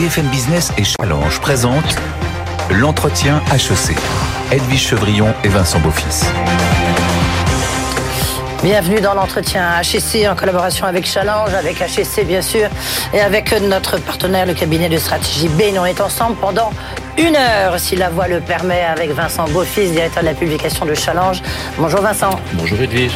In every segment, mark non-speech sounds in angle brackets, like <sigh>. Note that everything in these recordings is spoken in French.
BFM Business et Challenge présentent l'entretien HEC. Edwige Chevrillon et Vincent Beaufils. Bienvenue dans l'entretien HEC en collaboration avec Challenge, avec HEC bien sûr, et avec notre partenaire, le cabinet de stratégie B. On est ensemble pendant une heure, si la voix le permet, avec Vincent Beaufils, directeur de la publication de Challenge. Bonjour Vincent. Bonjour Edwige.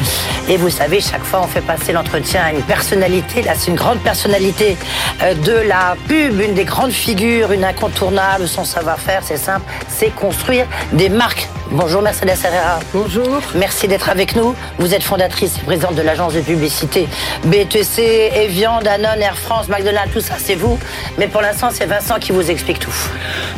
Et vous savez, chaque fois on fait passer l'entretien à une personnalité. Là, c'est une grande personnalité euh, de la pub, une des grandes figures, une incontournable. Son savoir-faire, c'est simple, c'est construire des marques. Bonjour Mercedes Herrera. Bonjour. Merci d'être avec nous. Vous êtes fondatrice et présidente de l'agence de publicité BTC, Evian, Danone, Air France, McDonald's, tout ça, c'est vous. Mais pour l'instant, c'est Vincent qui vous explique tout.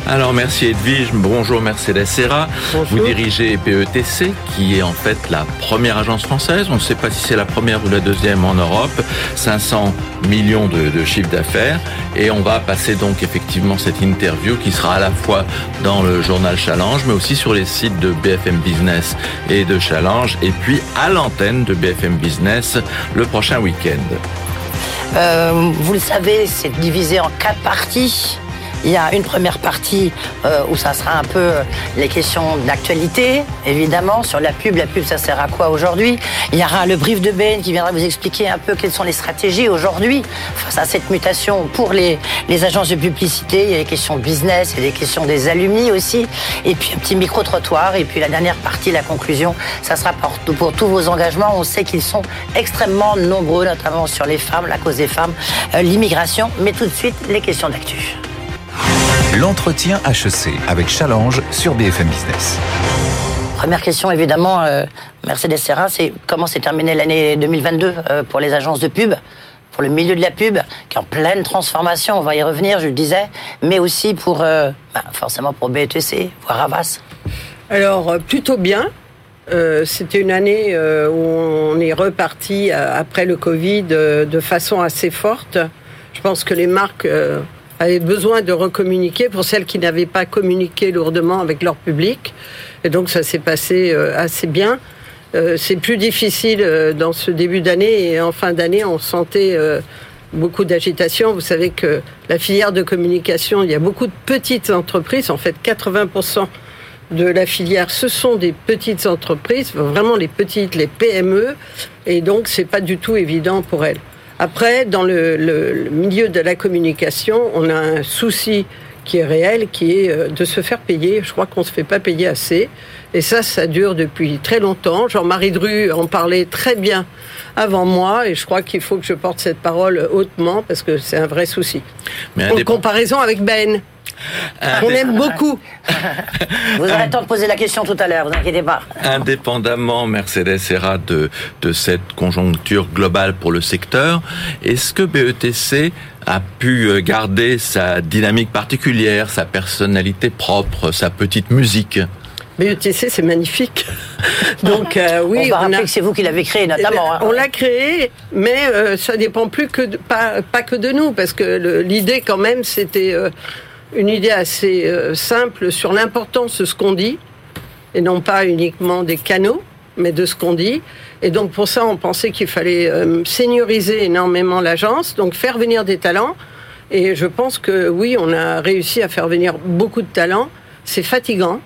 Alors merci Edwige, bonjour Mercedes Serra. Vous dirigez PETC, qui est en fait la première agence française. On ne sait pas si c'est la première ou la deuxième en Europe. 500 millions de, de chiffre d'affaires. Et on va passer donc effectivement cette interview qui sera à la fois dans le journal Challenge, mais aussi sur les sites de BFM Business et de Challenge, et puis à l'antenne de BFM Business le prochain week-end. Euh, vous le savez, c'est divisé en quatre parties. Il y a une première partie euh, où ça sera un peu euh, les questions d'actualité, évidemment, sur la pub. La pub, ça sert à quoi aujourd'hui? Il y aura le brief de Ben qui viendra vous expliquer un peu quelles sont les stratégies aujourd'hui face à cette mutation pour les, les agences de publicité. Il y a les questions business, il y a les questions des alumni aussi. Et puis un petit micro-trottoir. Et puis la dernière partie, la conclusion, ça sera pour, tous vos engagements. On sait qu'ils sont extrêmement nombreux, notamment sur les femmes, la cause des femmes, euh, l'immigration. Mais tout de suite, les questions d'actu. L'entretien HEC avec Challenge sur BFM Business. Première question, évidemment, euh, Mercedes Serra, c'est comment s'est terminée l'année 2022 euh, pour les agences de pub, pour le milieu de la pub, qui est en pleine transformation, on va y revenir, je le disais, mais aussi pour, euh, bah, forcément pour BETC, voire Avas. Alors, plutôt bien. Euh, C'était une année euh, où on est reparti euh, après le Covid euh, de façon assez forte. Je pense que les marques avaient besoin de recommuniquer pour celles qui n'avaient pas communiqué lourdement avec leur public. Et donc ça s'est passé euh, assez bien. Euh, C'est plus difficile euh, dans ce début d'année et en fin d'année, on sentait beaucoup d'agitation. Vous savez que la filière de communication, il y a beaucoup de petites entreprises. En fait, 80% de la filière, ce sont des petites entreprises, vraiment les petites, les PME, et donc c'est pas du tout évident pour elles. Après, dans le, le- le milieu de la communication, on a un souci qui est réel, qui est euh, de se faire payer. Je crois qu'on se fait pas payer assez, et ça, ça dure depuis très longtemps. Jean-Marie Dru en parlait très bien avant moi, et je crois qu'il faut que je porte cette parole hautement parce que c'est un vrai souci. Mais En comparaison avec Ben, on aime beaucoup. <laughs> Vous aurez le temps de poser la question tout à l'heure, vous inquiétez pas. Indépendamment, Mercedes Serra, de, de cette conjoncture globale pour le secteur, est-ce que BETC a pu euh, garder sa dynamique particulière, sa personnalité propre, sa petite musique? BETC, c'est magnifique. <laughs> Donc euh, oui, on va on rappeler a, que c'est vous qui l'avez créé, notamment. hein. on l'a créé, mais euh, ça dépend plus que de- pas, pas que de nous, parce que l'idée quand même, c'était euh, une idée assez euh, simple sur l'importance de ce qu'on dit, et non pas uniquement des canaux, mais de ce qu'on dit. Et donc pour ça, on pensait qu'il fallait euh, senioriser énormément l'agence, donc faire venir des talents. Et je pense que oui, on a réussi à faire venir beaucoup de talents. C'est fatigant,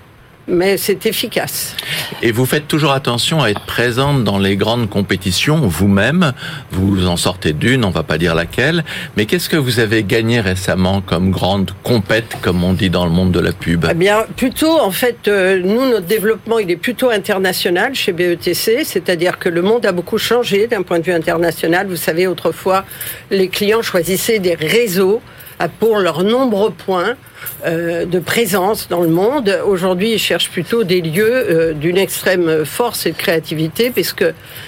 mais c'est efficace. Et vous faites toujours attention à être présente dans les grandes compétitions vous-même. Vous en sortez d'une, on va pas dire laquelle. Mais qu'est-ce que vous avez gagné récemment comme grande compète, comme on dit dans le monde de la pub? Eh bien, plutôt, en fait, euh, nous, notre développement, il est plutôt international chez BETC, c'est-à-dire que le monde a beaucoup changé d'un point de vue international. Vous savez, autrefois, les clients choisissaient des réseaux pour leurs nombreux points euh, de présence dans le monde. Aujourd'hui, ils cherchent plutôt des lieux euh, d'une extrême force et de créativité, puisque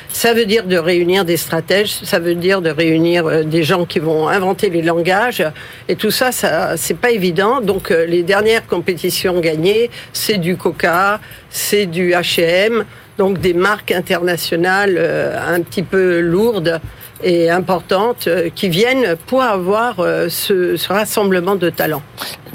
ça veut dire de réunir des stratèges, ça veut dire de réunir euh, des gens qui vont inventer les langages, et tout ça, ça c'est pas évident. Donc, les dernières compétitions gagnées, c'est du Coca, c'est du H&M, donc des marques internationales un petit peu lourdes et importantes euh, qui viennent pour avoir euh, ce, ce rassemblement de talents.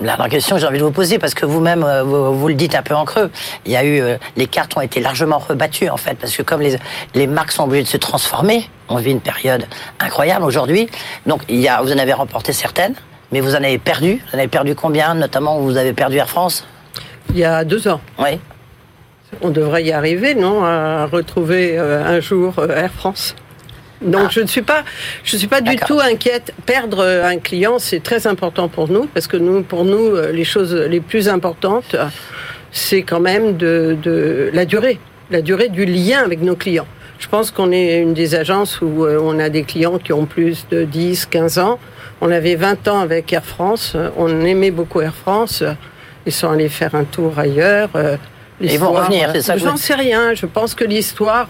La question que j'ai envie de vous poser, parce que vous-même, euh, vous, vous le dites un peu en creux, il y a eu, les cartes ont été largement rebattues, en fait, parce que comme les, les marques sont obligées de se transformer, on vit une période incroyable aujourd'hui. Donc, il y a, vous en avez remporté certaines, mais vous en avez perdu. Vous en avez perdu combien Notamment, vous avez perdu Air France? Il y a deux ans. Oui. On devrait y arriver, non À retrouver un jour Air France. Donc Ah. je ne suis pas, je suis pas du tout inquiète. Perdre un client, c'est très important pour nous parce que nous, pour nous, euh, les choses les plus importantes, c'est quand même de, de la durée, la durée du lien avec nos clients. Je pense qu'on est une des agences où euh, on a des clients qui ont plus de 10, 15 ans. On avait 20 ans avec Air France. On aimait beaucoup Air France. Ils sont allés faire un tour ailleurs. euh, Ils vont revenir, c'est ça J'en sais rien. Je pense que l'histoire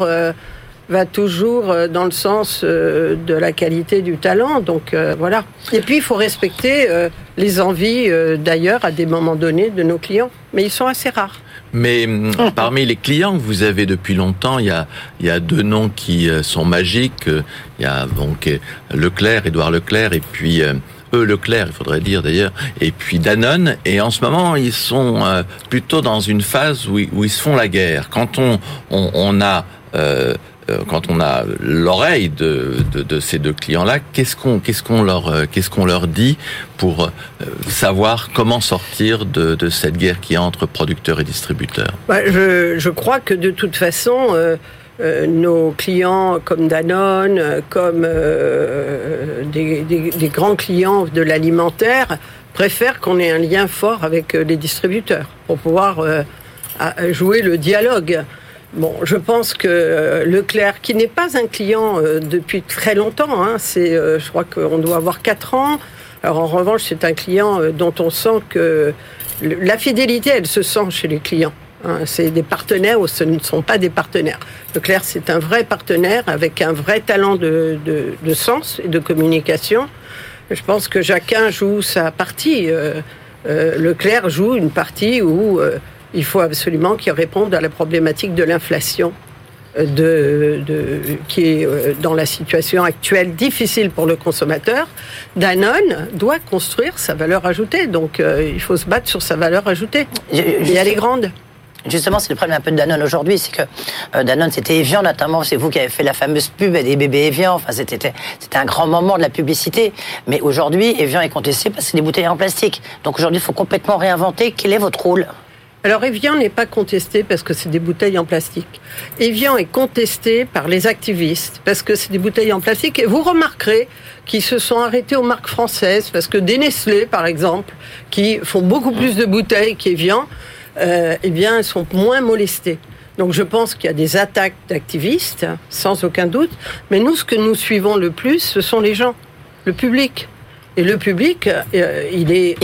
va toujours euh, dans le sens euh, de la qualité du talent. Donc euh, voilà. Et puis il faut respecter euh, les envies euh, d'ailleurs à des moments donnés de nos clients. Mais ils sont assez rares. Mais hum, <laughs> parmi les clients que vous avez depuis longtemps, il y a, il y a deux noms qui euh, sont magiques. Euh, Il y a donc Leclerc, Édouard Leclerc, et puis euh, eux Leclerc, il faudrait dire d'ailleurs, et puis Danone. Et en ce moment, ils sont euh, plutôt dans une phase où, ils- où ils se font la guerre. Quand on, on, on a euh, quand on a l'oreille de, de, de ces deux clients-là, qu'est-ce qu'on qu'est-ce leur euh, qu'est-ce leur dit pour euh, savoir comment sortir de, de cette guerre qui est entre producteurs et distributeurs? Bah, je, je crois que de toute façon, euh, euh, nos clients comme Danone, euh, comme euh, des, des- des grands clients de l'alimentaire, préfèrent qu'on ait un lien fort avec euh, les distributeurs pour pouvoir euh, jouer le dialogue. Bon, je pense que euh, Leclerc, qui n'est pas un client euh, depuis très longtemps, hein, c'est, euh, je crois qu'on doit avoir 4 ans. Alors en revanche, c'est un client dont on sent que la fidélité, elle se sent chez les clients. hein. c'est des partenaires ou ce ne sont pas des partenaires. Leclerc, c'est un vrai partenaire avec un vrai talent de, de- de sens et de communication. Je pense que chacun joue sa partie. Euh, euh, Leclerc joue une partie où euh, il faut absolument qu'il réponde à la problématique de l'inflation, euh, de, de- qui est euh, dans la situation actuelle difficile pour le consommateur. Danone doit construire sa valeur ajoutée, donc euh, il faut se battre sur sa valeur ajoutée. Je- Et elle est grande. Justement, c'est le problème un peu de Danone aujourd'hui, c'est que euh, Danone, c'était Evian notamment, c'est vous qui avez fait la fameuse pub des bébés Evian, enfin c'était c'était un grand moment de la publicité. Mais aujourd'hui, Evian est contesté parce que c'est des bouteilles en plastique. Donc aujourd'hui, il faut complètement réinventer. Quel est votre rôle? Alors Evian n'est pas contesté parce que c'est des bouteilles en plastique. Evian est contesté par les activistes parce que c'est des bouteilles en plastique. Et vous remarquerez qu'ils se sont arrêtés aux marques françaises parce que des Nestlé, par exemple, qui font beaucoup plus de bouteilles qu'Evian, euh, eh bien, sont moins molestés. Donc je pense qu'il y a des attaques d'activistes, sans aucun doute. Mais nous, ce que nous suivons le plus, ce sont les gens, le public. Et le public, euh, il est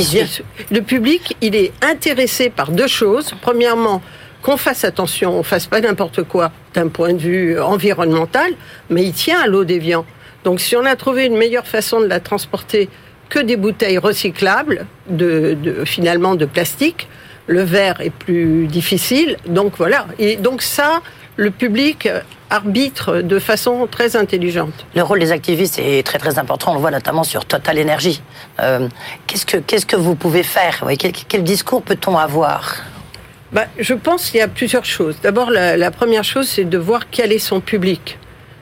le public, il est intéressé par deux choses. Premièrement, qu'on fasse attention, on fasse pas n'importe quoi d'un point de vue environnemental, mais il tient à l'eau d'Evian. Donc si on a trouvé une meilleure façon de la transporter que des bouteilles recyclables, de, de- finalement de plastique, le verre est plus difficile. Donc voilà. Et donc ça, le public arbitre de façon très intelligente. Le rôle des activistes est très très important. On le voit notamment sur Total Energy. Euh, qu'est-ce que qu'est-ce que vous pouvez faire? Quel, quel discours peut-on avoir? Bah, je pense qu'il y a plusieurs choses. D'abord, la, la première chose, c'est de voir quel est son public.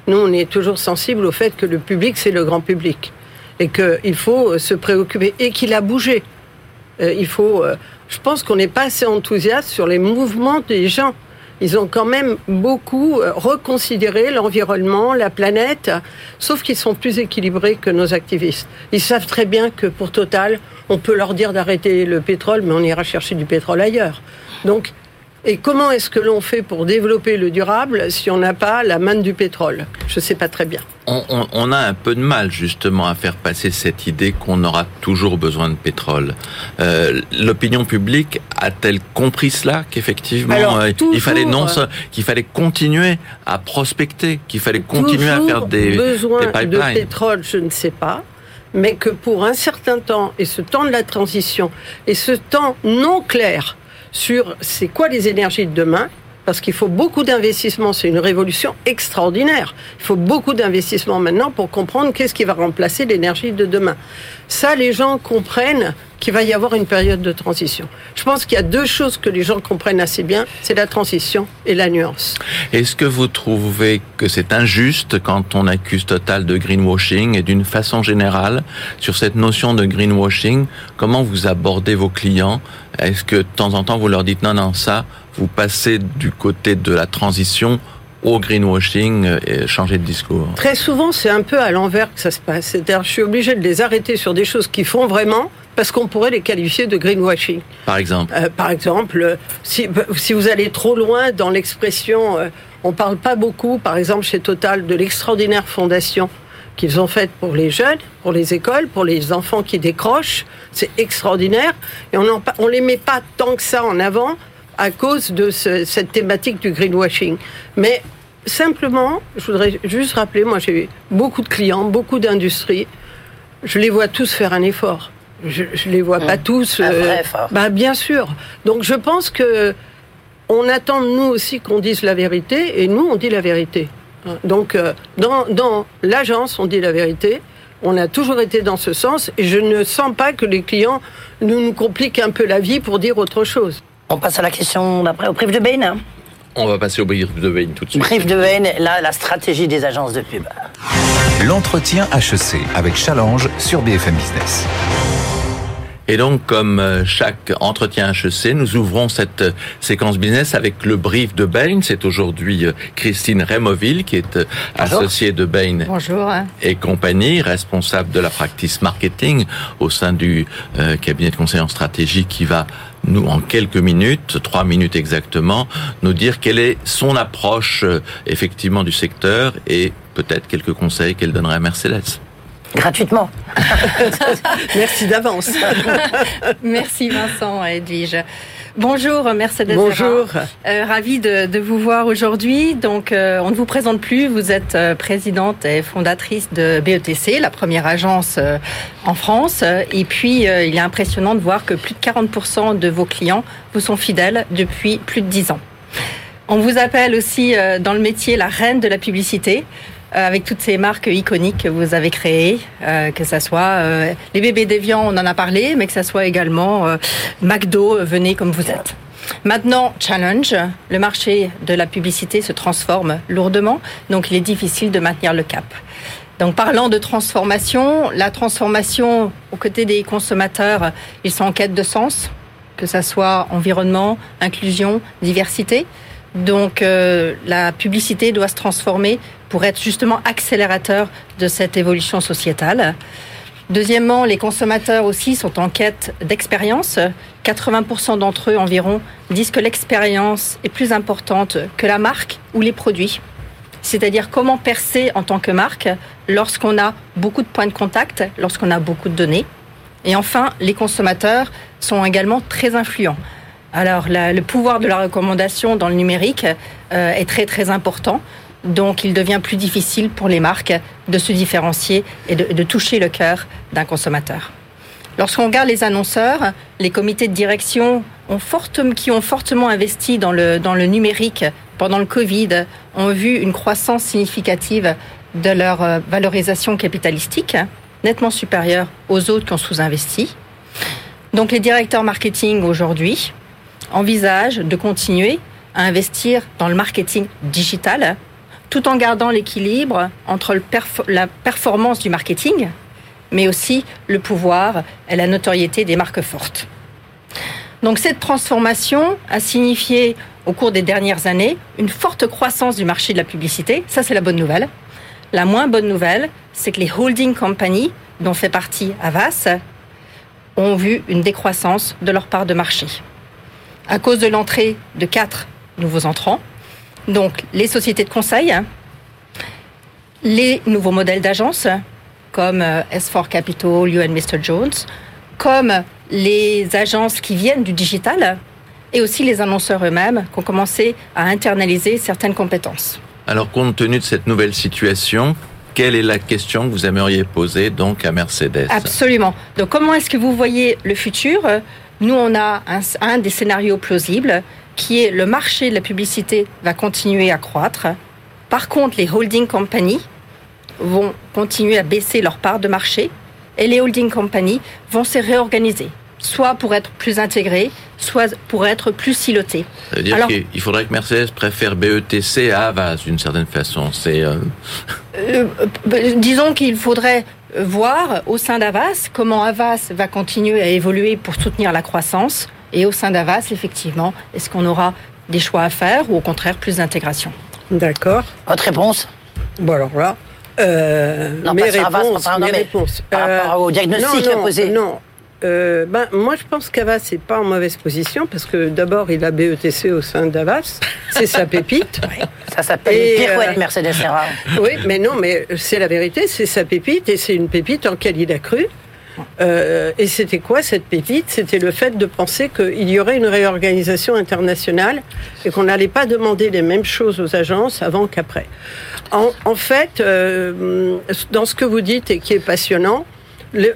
Nous, on est toujours sensible au fait que le public, c'est le grand public. Et qu'il faut euh, se préoccuper. Et qu'il a bougé. Euh, il faut. euh, je pense qu'on n'est pas assez enthousiaste sur les mouvements des gens. Ils ont quand même beaucoup euh, reconsidéré l'environnement, la planète, sauf qu'ils sont plus équilibrés que nos activistes. Ils savent très bien que pour Total, on peut leur dire d'arrêter le pétrole, mais on ira chercher du pétrole ailleurs. Donc, et comment est-ce que l'on fait pour développer le durable si on n'a pas la manne du pétrole? Je ne sais pas très bien. on, on- on a un peu de mal justement à faire passer cette idée qu'on aura toujours besoin de pétrole. Euh, L'opinion publique a-t-elle compris cela qu'effectivement euh, il fallait non euh, qu'il fallait continuer à prospecter, qu'il fallait continuer à faire des, besoin des de pipelines. pétrole, je ne sais pas, mais que pour un certain temps et ce temps de la transition et ce temps non clair sur c'est quoi les énergies de demain, parce qu'il faut beaucoup d'investissements. C'est une révolution extraordinaire. Il faut beaucoup d'investissements maintenant pour comprendre qu'est-ce qui va remplacer l'énergie de demain. Ça, les gens comprennent qu'il va y avoir une période de transition. Je pense qu'il y a deux choses que les gens comprennent assez bien, c'est la transition et la nuance. Est-ce que vous trouvez que c'est injuste quand on accuse Total de greenwashing et d'une façon générale sur cette notion de greenwashing, comment vous abordez vos clients? Est-ce que de temps en temps vous leur dites non non ça, vous passez du côté de la transition au greenwashing et changer de discours Très souvent, c'est un peu à l'envers que ça se passe. C'est-à-dire, je suis obligé de les arrêter sur des choses qui font vraiment, parce qu'on pourrait les qualifier de greenwashing. Par exemple euh, Par exemple, si, si, vous allez trop loin dans l'expression, euh, on parle pas beaucoup, par exemple chez Total, de l'extraordinaire fondation qu'ils ont faite pour les jeunes, pour les écoles, pour les enfants qui décrochent. C'est extraordinaire. Et on ne les met pas tant que ça en avant à cause de ce, cette thématique du greenwashing. Mais simplement, je voudrais juste rappeler, moi j'ai beaucoup de clients, beaucoup d'industries. Je les vois tous faire un effort. Je, je les vois pas mmh. tous. Euh, bah bien sûr. Donc je pense que on attend de nous aussi qu'on dise la vérité et nous on dit la vérité. Donc euh, dans, dans l'agence on dit la vérité. On a toujours été dans ce sens et je ne sens pas que les clients nous, nous compliquent un peu la vie pour dire autre chose. On passe à la question d'après, au brief de Bain. Hein. On va passer au brief de Bain tout de suite. Brief de Bain, là, la stratégie des agences de pub. L'entretien HEC avec Challenge sur BFM Business. Et donc, comme euh, chaque entretien HEC, nous ouvrons cette euh, séquence business avec le brief de Bain. C'est aujourd'hui euh, Christine Removille, qui est associée de Bain et compagnie, responsable de la practice marketing au sein du cabinet de conseil en stratégie qui va nous, en quelques minutes, trois minutes exactement, nous dire quelle est son approche effectivement du secteur et peut-être quelques conseils qu'elle donnerait à Mercedes gratuitement. <laughs> Merci d'avance. <laughs> Merci Vincent Edwige. Bonjour Mercedes. Bonjour. Euh, ravi de, de, vous voir aujourd'hui. Donc, euh, on ne vous présente plus. Vous êtes euh, présidente et fondatrice de BETC, la première agence euh, en France. Et puis, il est impressionnant de voir que plus de 40% de vos clients vous sont fidèles depuis plus de 10 ans. On vous appelle aussi dans le métier la reine de la publicité. Euh, avec toutes ces marques iconiques que vous avez créées, euh, que ça soit euh, les bébés déviants, on en a parlé, mais que ça soit également McDo, venez comme vous êtes. Maintenant, challenge, le marché de la publicité se transforme lourdement, donc il est difficile de maintenir le cap. Donc parlant de transformation, la transformation aux côtés des consommateurs, ils sont en quête de sens, que ça soit environnement, inclusion, diversité. Donc la publicité doit se transformer pour être justement accélérateur de cette évolution sociétale. Deuxièmement, les consommateurs aussi sont en quête d'expérience. 80% d'entre eux environ disent que l'expérience est plus importante que la marque ou les produits. C'est-à-dire comment percer en tant que marque lorsqu'on a beaucoup de points de contact, lorsqu'on a beaucoup de données. Et enfin, les consommateurs sont également très influents. Alors, le pouvoir de la recommandation dans le numérique euh, est très très important. Donc, il devient plus difficile pour les marques de se différencier et de, toucher le cœur d'un consommateur. Lorsqu'on regarde les annonceurs, les comités de direction qui ont fortement investi dans le, dans le numérique pendant le Covid ont vu une croissance significative de leur euh, valorisation capitalistique, nettement supérieure aux autres qui ont sous-investi. Donc les directeurs marketing aujourd'hui envisagent de continuer à investir dans le marketing digital tout en gardant l'équilibre entre la performance du marketing, mais aussi le pouvoir et la notoriété des marques fortes. Donc cette transformation a signifié au cours des dernières années une forte croissance du marché de la publicité. Ça, c'est la bonne nouvelle. La moins bonne nouvelle, c'est que les holding companies, dont fait partie Avas, ont vu une décroissance de leur part de marché. À cause de l'entrée de quatre nouveaux entrants, donc, les sociétés de conseil, les nouveaux modèles d'agence, comme euh, S4 Capital, You and Mr. Jones, comme les agences qui viennent du digital, et aussi les annonceurs eux-mêmes qui ont commencé à internaliser certaines compétences. Alors, compte tenu de cette nouvelle situation, quelle est la question que vous aimeriez poser donc à Mercedes? Absolument. Donc, comment est-ce que vous voyez le futur? Nous, on a un, un des scénarios plausibles qui est le marché de la publicité va continuer à croître. Par contre, les holding companies vont continuer à baisser leur part de marché et les holding companies vont se réorganiser, soit pour être plus intégrées, soit pour être plus silotées. Ça veut dire qu'il faudrait que Mercedes préfère BETC à Avas d'une certaine façon. C'est euh, euh, disons qu'il faudrait voir au sein d'Avas comment Avas va continuer à évoluer pour soutenir la croissance et au sein d'Avas, effectivement, est-ce qu'on aura des choix à faire ou au contraire plus d'intégration D'accord. Votre réponse Bon alors là, euh, non, mes, réponses, mes réponses. Par rapport au diagnostic non, non, posé. Non, euh, ben, moi, je pense qu'Avas n'est pas en mauvaise position parce que d'abord, il a BETC au sein d'Avas. C'est sa pépite. <laughs> Ça s'appelle une pirouette euh, Mercedes Serra. Oui, mais non, mais c'est la vérité, c'est sa pépite et c'est une pépite en laquelle il a cru. Euh, et c'était quoi cette pépite? C'était le fait de penser qu'il y aurait une réorganisation internationale et qu'on n'allait pas demander les mêmes choses aux agences avant qu'après. En, fait, euh, dans ce que vous dites et qui est passionnant, il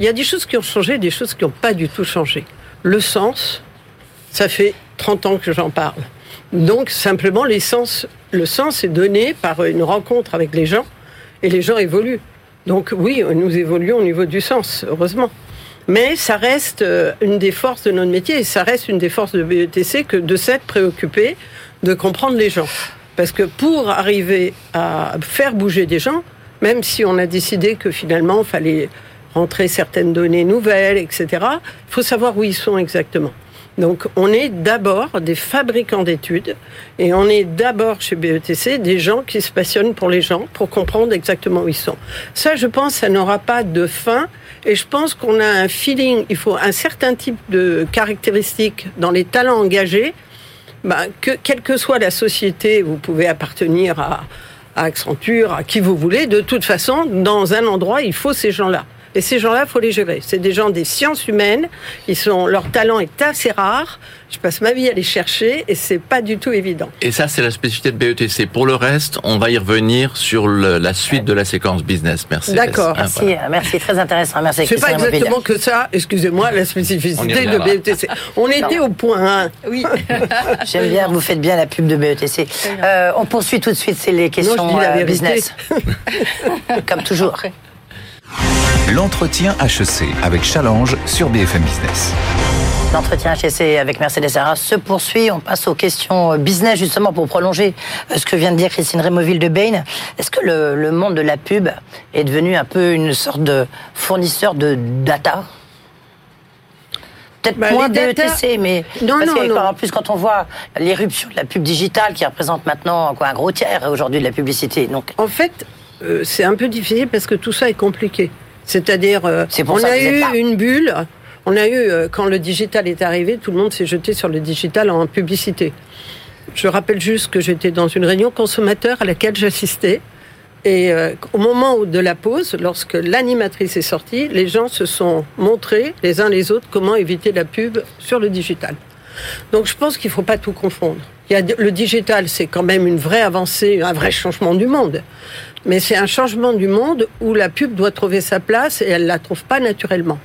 y a des choses qui ont changé, des choses qui n'ont pas du tout changé. Le sens, ça fait 30 ans que j'en parle. Donc simplement, le sens est donné par une rencontre avec les gens et les gens évoluent. Donc oui, nous évoluons au niveau du sens, heureusement. Mais ça reste euh, une des forces de notre métier et ça reste une des forces de BETC que de s'être préoccupé de comprendre les gens. Parce que pour arriver à faire bouger des gens, même si on a décidé que finalement il fallait rentrer certaines données nouvelles, etc., il faut savoir où ils sont exactement. Donc on est d'abord des fabricants d'études et on est d'abord chez BETC des gens qui se passionnent pour les gens, pour comprendre exactement où ils sont. Ça, je pense, ça n'aura pas de fin et je pense qu'on a un feeling, il faut un certain type de caractéristiques dans les talents engagés, bah, que quelle que soit la société, vous pouvez appartenir à, à Accenture, à qui vous voulez, de toute façon, dans un endroit, il faut ces gens-là. Et ces gens-là, il faut les gérer. C'est des gens des sciences humaines. Ils sont, leur talent est assez rare. Je passe ma vie à les chercher et c'est pas du tout évident. Et ça, c'est la spécificité de BETC. Pour le reste, on va y revenir sur le, la suite de la séquence business. Merci. D'accord. Merci, voilà. Euh, merci. Très intéressant. Merci. C'est pas exactement que ça. Excusez-moi, la spécificité de BETC. On était au point 1. Oui. <laughs> J'aime bien. Vous faites bien la pub de BETC. Euh, on poursuit tout de suite. C'est les questions non, euh, business. <laughs> Comme toujours. Après. L'entretien HEC avec Challenge sur BFM Business. L'entretien HEC avec Mercedes Sarah se poursuit. On passe aux questions business justement pour prolonger euh, ce que vient de dire Christine Rémoville de Bain. Est-ce que le, le, monde de la pub est devenu un peu une sorte de fournisseur de data? Peut-être bah, moins DETC, mais non, parce non, non. en plus quand on voit l'éruption de la pub digitale qui représente maintenant quoi, un gros tiers aujourd'hui de la publicité. Donc en fait, euh, c'est un peu difficile parce que tout ça est compliqué. C'est-à-dire, euh, on a eu une bulle. On a eu, euh, quand le digital est arrivé, tout le monde s'est jeté sur le digital en publicité. Je rappelle juste que j'étais dans une réunion consommateur à laquelle j'assistais. Et euh, au moment de la pause, lorsque l'animatrice est sortie, les gens se sont montrés les uns les autres comment éviter la pub sur le digital. Donc je pense qu'il ne faut pas tout confondre. Il y a, le digital, c'est quand même une vraie avancée, un vrai changement du monde. Mais c'est un changement du monde où la pub doit trouver sa place et elle ne la trouve pas naturellement.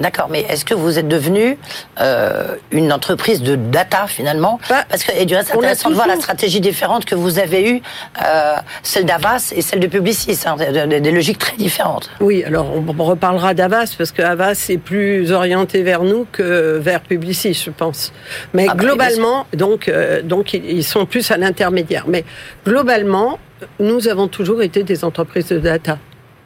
D'accord, mais est-ce que vous êtes devenu euh, une entreprise de data finalement bah, Parce que et du reste, c'est intéressant toujours... de voir la stratégie différente que vous avez eue, euh, celle d'Avas et celle de Publicis, hein, des, des logiques très différentes. Oui, alors on reparlera d'Avas parce que Avas est plus orienté vers nous que vers Publicis, je pense. Mais ah globalement, bah, donc euh, donc ils sont plus à l'intermédiaire. Mais globalement, nous avons toujours été des entreprises de data.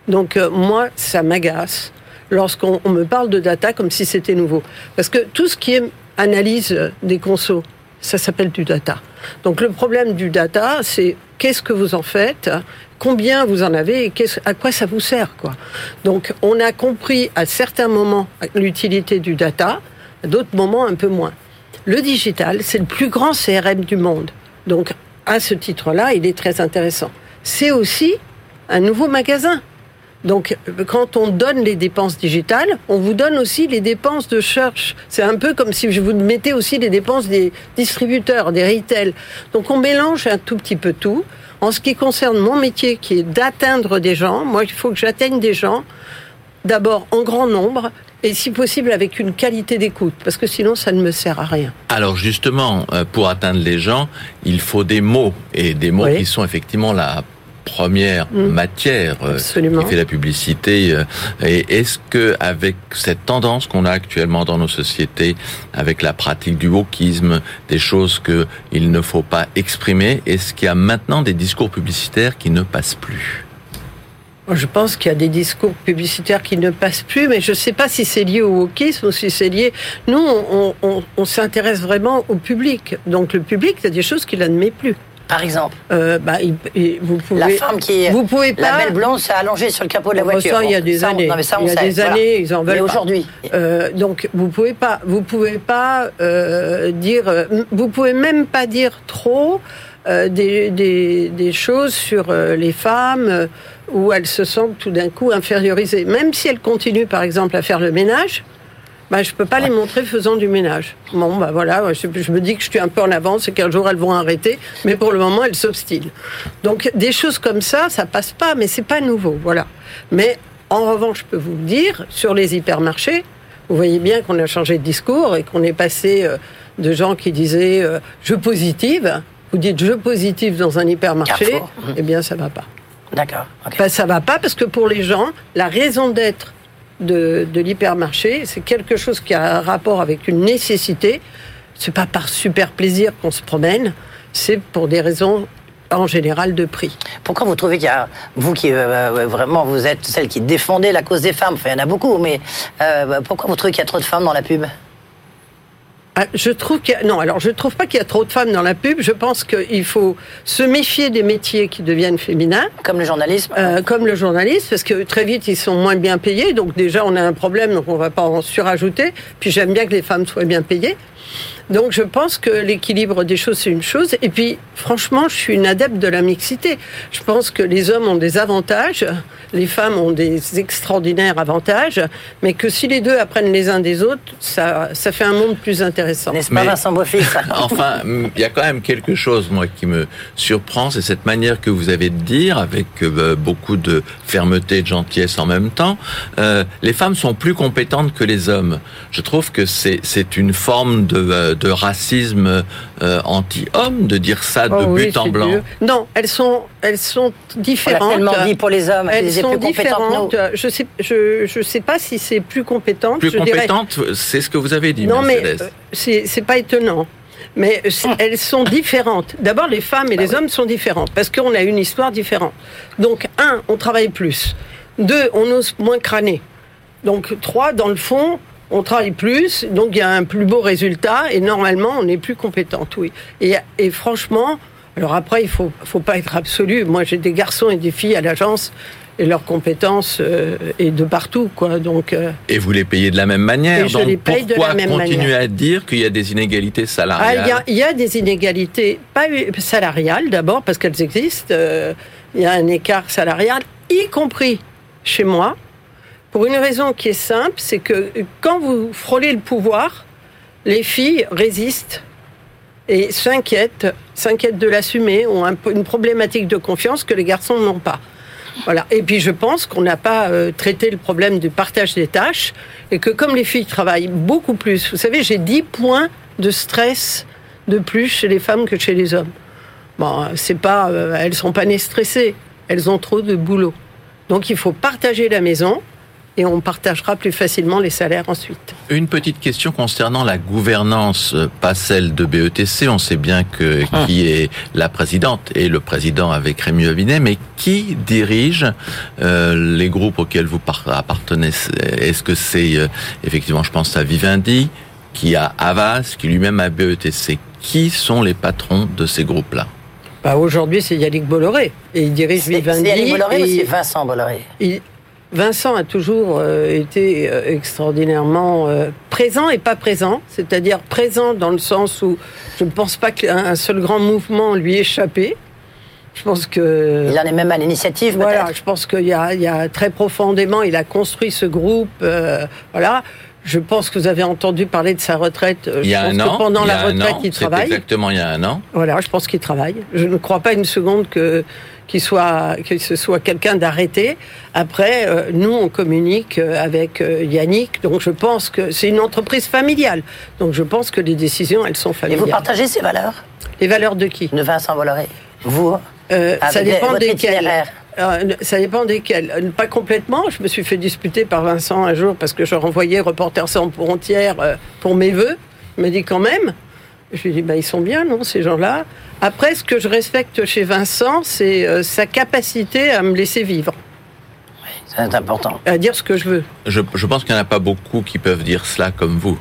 Donc moi, ça m'agace lorsqu'on me parle de data comme si c'était nouveau. Parce que tout ce qui est analyse des consos, ça s'appelle du data. Donc le problème du data, c'est qu'est-ce que vous en faites, combien vous en avez et à quoi ça vous sert. Quoi. Donc on a compris à certains moments l'utilité du data, à d'autres moments un peu moins. Le digital, c'est le plus grand CRM du monde. Donc à ce titre-là, il est très intéressant. C'est aussi un nouveau magasin. Donc, quand on donne les dépenses digitales, on vous donne aussi les dépenses de search. C'est un peu comme si je vous mettais aussi les dépenses des distributeurs, des retail. Donc, on mélange un tout petit peu tout. En ce qui concerne mon métier, qui est d'atteindre des gens, moi, il faut que j'atteigne des gens d'abord en grand nombre et si possible avec une qualité d'écoute, parce que sinon ça ne me sert à rien. Alors justement, euh, pour atteindre les gens, il faut des mots, et des mots qui sont effectivement la première mm. matière euh, qui fait la publicité. Euh, et est-ce que avec cette tendance qu'on a actuellement dans nos sociétés, avec la pratique du wokisme, des choses que il ne faut pas exprimer, est-ce qu'il y a maintenant des discours publicitaires qui ne passent plus? Je pense qu'il y a des discours publicitaires qui ne passent plus, mais je ne sais pas si c'est lié au wokisme ou si c'est lié. Nous, on, s'intéresse vraiment au public. Donc le public, il y a des choses qu'il n'admet plus. Par exemple euh, bah, vous pouvez, La femme qui vous pouvez pas, la belle blonde s'est allongée sur le capot de la voiture. Ça, il y a des années. il y a des années, ils en veulent. Mais aujourd'hui. Euh, donc, vous pouvez pas, vous pouvez pas euh, dire, vous pouvez même pas dire trop des, des, des, choses sur les femmes où elles se sentent tout d'un coup infériorisées. Même si elles continuent, par exemple, à faire le ménage, bah, je peux pas les montrer faisant du ménage. Bon, bah voilà, je, me dis que je suis un peu en avance et qu'un jour elles vont arrêter, mais pour le moment elles s'obstinent. Donc des choses comme ça, ça passe pas, mais c'est pas nouveau, voilà. Mais en revanche, je peux vous dire, sur les hypermarchés, vous voyez bien qu'on a changé de discours et qu'on est passé euh, de gens qui disaient euh, je positive, vous dites je positive dans un hypermarché, eh bien ça va pas. D'accord. Okay. ça va pas parce que pour les gens, la raison d'être de, l'hypermarché, c'est quelque chose qui a un rapport avec une nécessité. C'est pas par super plaisir qu'on se promène, c'est pour des raisons en général de prix. Pourquoi vous trouvez qu'il y a, vous qui euh, euh, vraiment vous êtes celle qui défendait la cause des femmes, enfin il y en a beaucoup, mais euh, pourquoi vous trouvez qu'il y a trop de femmes dans la pub? Ah, je trouve qu'il non, alors je trouve pas qu'il y a trop de femmes dans la pub. Je pense qu'il faut se méfier des métiers qui deviennent féminins, comme le journalisme, euh, comme le journalisme, parce que très vite ils sont moins bien payés. Donc déjà on a un problème, donc on va pas en surajouter. Puis j'aime bien que les femmes soient bien payées. Donc je pense que l'équilibre des choses, c'est une chose. Et puis, franchement, je suis une adepte de la mixité. Je pense que les hommes ont des avantages, les femmes ont des extraordinaires avantages, mais que si les deux apprennent les uns des autres, ça, ça fait un monde plus intéressant. N'est-ce pas, Vincent Beaufils <laughs> Enfin, il y a quand même quelque chose, moi, qui me surprend, c'est cette manière que vous avez de dire, avec euh, beaucoup de fermeté et de gentillesse en même temps. Euh, les femmes sont plus compétentes que les hommes. Je trouve que c'est une forme de... Euh, de racisme euh, anti-homme de dire ça de oh but en blanc Non, elles sont, elles sont différentes. On tellement dit pour les hommes, elles, sont différentes. Je sais, je, je sais pas si c'est plus compétente. Plus compétente, c'est ce que vous avez dit. Non, mais euh, c'est pas étonnant. Mais hum. elles sont différentes. D'abord, les femmes et bah les hommes sont différentes parce qu'on a une histoire différente. Donc, un, on travaille plus. Deux, on ose moins crâner. Donc, trois, dans le fond, on travaille plus, donc il y a un plus beau résultat et normalement on est plus compétente, oui. Et, franchement, alors après il faut faut pas être absolu. Moi j'ai des garçons et des filles à l'agence et leurs compétences euh, est de partout, quoi. Donc. Euh, et vous les payez de la même manière. donc pourquoi continuer à dire qu'il y a des inégalités salariales ah, il, y a, des inégalités pas salariales d'abord parce qu'elles existent. Euh, il y a un écart salarial, y compris chez moi. Pour une raison qui est simple, c'est que quand vous frôlez le pouvoir, les filles résistent et s'inquiètent, s'inquiètent de l'assumer, ont une problématique de confiance que les garçons n'ont pas. Voilà. Et puis je pense qu'on n'a pas euh, traité le problème du partage des tâches et que comme les filles travaillent beaucoup plus, vous savez, j'ai 10 points de stress de plus chez les femmes que chez les hommes. Bon, c'est pas, euh, elles sont pas nées stressées, elles ont trop de boulot. Donc il faut partager la maison et on partagera plus facilement les salaires ensuite. Une petite question concernant la gouvernance, euh, pas celle de BETC. On sait bien que ah. qui est la présidente et le président avec Rémi Avinet, mais qui dirige euh, les groupes auxquels vous appartenez Est-ce que c'est euh, effectivement, je pense à Vivendi, qui a Avas, qui lui-même a BETC Qui sont les patrons de ces groupes-là? Bah Aujourd'hui, c'est Yannick Bolloré et il dirige Vivendi. C'est Yannick Bolloré ou c'est Vincent Bolloré? Vincent a toujours euh, été euh, extraordinairement euh, présent et pas présent, c'est-à-dire présent dans le sens où je ne pense pas qu'un seul grand mouvement lui échappé. Je pense que il en est même à l'initiative. Voilà, je pense qu'il y, y a, très profondément, il a construit ce groupe. voilà, Je pense que vous avez entendu parler de sa retraite. Il y a un an. pendant la retraite, il travaille. Exactement, il y a un an. Voilà, je pense qu'il travaille. Je ne crois pas une seconde que qu'il soit que ce soit quelqu'un d'arrêté. Après, euh, nous on communique euh, avec euh, Yannick, donc je pense que c'est une entreprise familiale. Donc je pense que les décisions elles sont familiales. Et vous partagez ces valeurs? Les valeurs de qui? De Vincent Bolloré. Vous euh, Ça dépend desquelles. ça dépend desquels. Pas complètement. Je me suis fait disputer par Vincent un jour parce que je renvoyais Reporters sans frontières pour mes vœux. Il me dit quand même. Je lui dis, bah, ils sont bien, non, ces gens-là Après, ce que je respecte chez Vincent, c'est euh, sa capacité à me laisser vivre. Oui, c'est important. À dire ce que je veux. Je, je pense qu'il n'y en a pas beaucoup qui peuvent dire cela comme vous.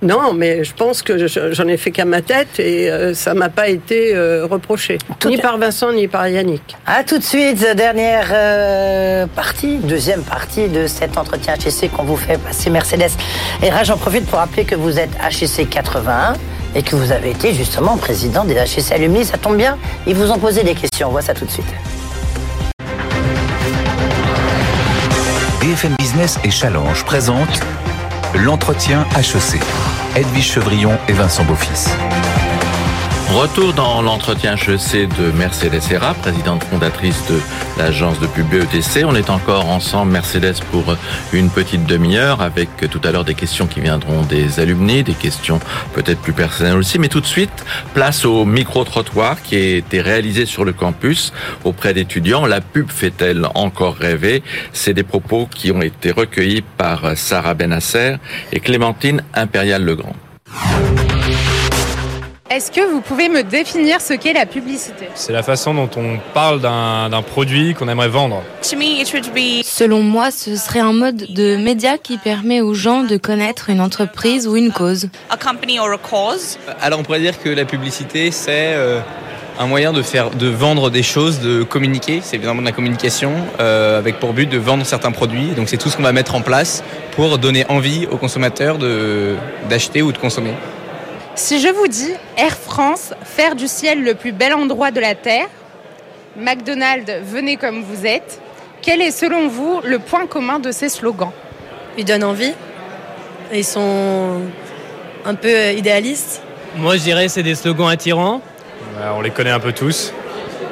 Non, mais je pense que j'en ai fait qu'à ma tête et euh, ça m'a pas été euh, reproché. ni par Vincent, ni par Yannick. À tout de suite, dernière euh, partie, deuxième partie de cet entretien HEC qu'on vous fait passer Mercedes. Et là, j'en profite pour rappeler que vous êtes HEC 81 et que vous avez été justement président des HEC Alumni. Ça tombe bien, ils vous ont posé des questions. On voit ça tout de suite. BFM Business et Challenge présente l'entretien HEC. Edwige Chevrillon et Vincent Beaufils. Retour dans l'entretien HEC de Mercedes Serra, présidente fondatrice de l'agence de pub BETC. On est encore ensemble, Mercedes, pour une petite demi-heure avec tout à l'heure des questions qui viendront des alumni, des questions peut-être plus personnelles aussi. Mais tout de suite, place au micro-trottoir qui a été réalisé sur le campus auprès d'étudiants. La pub fait-elle encore rêver? C'est des propos qui ont été recueillis par Sarah Benasser et Clémentine Impérial-Legrand. Est-ce que vous pouvez me définir ce qu'est la publicité C'est la façon dont on parle d'un produit qu'on aimerait vendre. Selon moi, ce serait un mode de média qui permet aux gens de connaître une entreprise ou une cause. Alors on pourrait dire que la publicité, c'est euh, un moyen de, faire, de vendre des choses, de communiquer. C'est évidemment de la communication euh, avec pour but de vendre certains produits. Donc c'est tout ce qu'on va mettre en place pour donner envie aux consommateurs d'acheter ou de consommer. Si je vous dis Air France, faire du ciel le plus bel endroit de la Terre, McDonald's, venez comme vous êtes, quel est selon vous le point commun de ces slogans Ils donnent envie. Ils sont un peu euh, idéalistes. Moi je dirais c'est des slogans attirants. on les connaît un peu tous.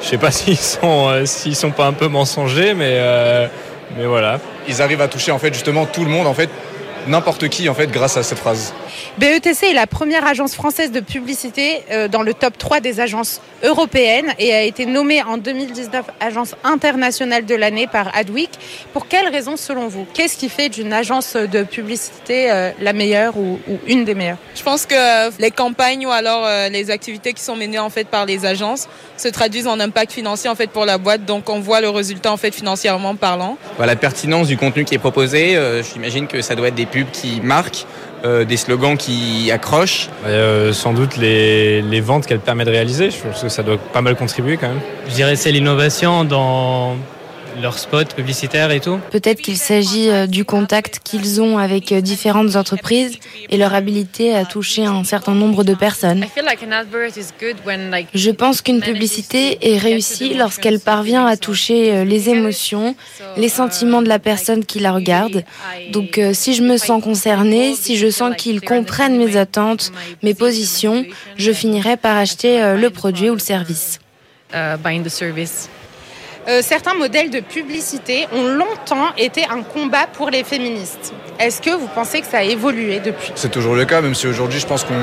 Je sais pas <laughs> s'ils sont, euh, s'ils sont pas un peu mensongers, mais, euh, mais voilà. Ils arrivent à toucher en fait justement tout le monde en fait n'importe qui en fait grâce à cette phrase. BETC est la première agence française de publicité euh, dans le top 3 des agences européennes et a été nommée en 2019 agence internationale de l'année par Adweek. Pour quelles raisons selon vous Qu'est-ce qui fait d'une agence de publicité euh, la meilleure ou, une des meilleures? Je pense que les campagnes ou alors euh, les activités qui sont menées en fait par les agences se traduisent en impact financier en fait pour la boîte donc on voit le résultat en fait financièrement parlant. la pertinence du contenu qui est proposé, j'imagine que ça doit être des pubs qui marquent euh, des slogans qui accrochent euh, Sans doute les, les ventes qu'elle permet de réaliser. Je pense que ça doit pas mal contribuer quand même. Je dirais c'est l'innovation dans leurs spots publicitaires et tout Peut-être qu'il s'agit euh, du contact qu'ils ont avec euh, différentes entreprises et leur habilité à toucher un certain nombre de personnes. Je pense qu'une publicité est réussie lorsqu'elle parvient à toucher euh, les émotions, les sentiments de la personne qui la regarde. Donc si je me sens concernée, si je sens qu'ils comprennent mes attentes, mes positions, je finirai par acheter le produit ou le service. Euh, certains modèles de publicité ont longtemps été un combat pour les féministes. Est-ce que vous pensez que ça a évolué depuis? C'est toujours le cas, même si aujourd'hui je pense qu'on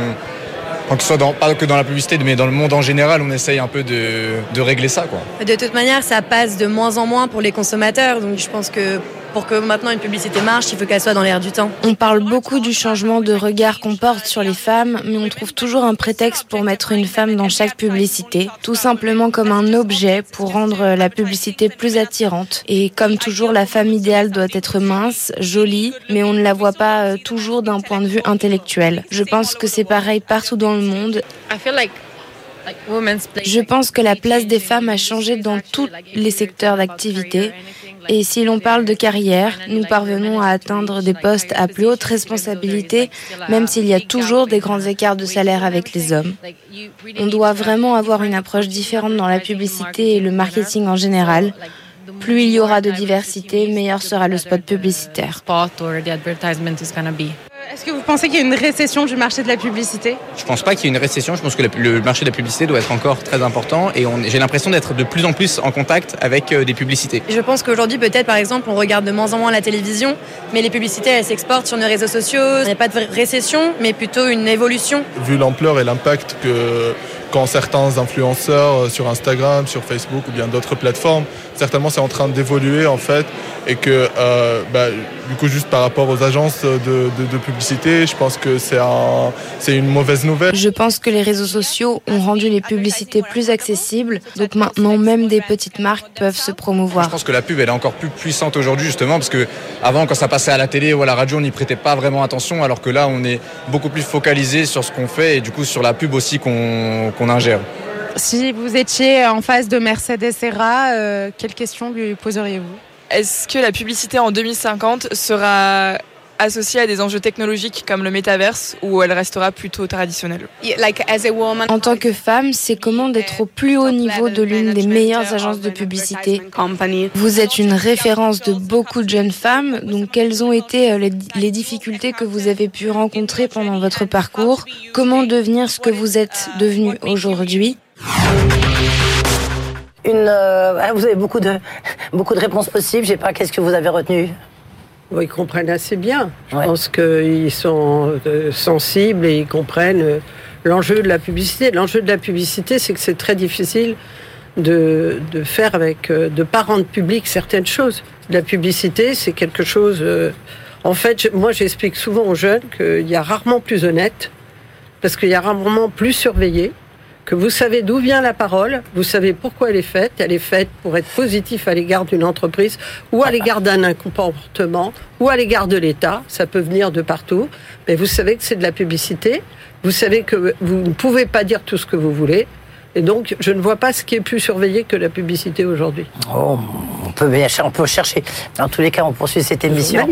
que ce soit dans, pas que dans la publicité, mais dans le monde en général, on essaye un peu de, de, régler ça. Quoi. De toute manière, ça passe de moins en moins pour les consommateurs, donc je pense que pour que maintenant une publicité marche, il faut qu'elle soit dans l'air du temps. On parle beaucoup du changement de regard qu'on porte sur les femmes, mais on trouve toujours un prétexte pour mettre une femme dans chaque publicité, tout simplement comme un objet pour rendre la publicité plus attirante. Et comme toujours, la femme idéale doit être mince, jolie, mais on ne la voit pas euh, toujours d'un point de vue intellectuel. Je pense que c'est pareil partout dans le monde. Je pense que la place des femmes a changé dans tous les secteurs d'activité. Et si l'on parle de carrière, nous parvenons à atteindre des postes à plus haute responsabilité, même s'il y a toujours des grands écarts de salaire avec les hommes. On doit vraiment avoir une approche différente dans la publicité et le marketing en général. Plus il y aura de diversité, meilleur sera le spot publicitaire. Est-ce que vous pensez qu'il y a une récession du marché de la publicité Je pense pas qu'il y ait une récession. Je pense que le marché de la publicité doit être encore très important et j'ai l'impression d'être de plus en plus en contact avec euh, des publicités. Je pense qu'aujourd'hui, peut-être, par exemple, on regarde de moins en moins la télévision, mais les publicités, elles s'exportent sur nos réseaux sociaux. Il n'y a pas de récession, mais plutôt une évolution. Vu l'ampleur et l'impact que quand certains influenceurs euh, sur Instagram, sur Facebook ou bien d'autres plateformes, certainement c'est en train d'évoluer en fait et que euh, bah, du coup juste par rapport aux agences de, publicité, je pense que c'est un, c'est une mauvaise nouvelle. Je pense que les réseaux sociaux ont rendu les publicités plus accessibles, donc maintenant même des petites marques peuvent se promouvoir. Je pense que la pub elle est encore plus puissante aujourd'hui justement parce que avant quand ça passait à la télé ou à la radio on n'y prêtait pas vraiment attention alors que là on est beaucoup plus focalisé sur ce qu'on fait et du coup sur la pub aussi qu'on ingère. Si vous étiez en face de Mercedes Serra, euh, quelle question lui poseriez-vous? Est-ce que la publicité en 2050 sera associée à des enjeux technologiques comme le métaverse ou elle restera plutôt traditionnelle? En tant que femme, c'est comment d'être au plus haut niveau de l'une des meilleures agences de publicité. Vous êtes une référence de beaucoup de jeunes femmes, donc quelles ont été euh, les, difficultés que vous avez pu rencontrer pendant votre parcours? Comment devenir ce que vous êtes devenu aujourd'hui? Une, euh, ah, vous avez beaucoup de, <laughs> beaucoup de réponses possibles. Je sais pas, qu'est-ce que vous avez retenu? Ils comprennent assez bien. Je pense qu'ils sont euh, sensibles et ils comprennent euh, l'enjeu de la publicité. L'enjeu de la publicité, c'est que c'est très difficile de, de, faire avec, de pas rendre public certaines choses. La publicité, c'est quelque chose. en fait, moi, j'explique souvent aux jeunes qu'il y a rarement plus honnête, parce qu'il y a rarement plus surveillé, que vous savez d'où vient la parole, vous savez pourquoi elle est faite. Elle est faite pour être positif à l'égard d'une entreprise ou à l'égard d'un comportement ou à l'égard de l'État. Ça peut venir de partout. Mais vous savez que c'est de la publicité. Vous savez que vous ne pouvez pas dire tout ce que vous voulez. Et donc, je ne vois pas ce qui est plus surveillé que la publicité aujourd'hui. Oh, on peut bien on peut chercher. Dans tous les cas, on poursuit cette émission.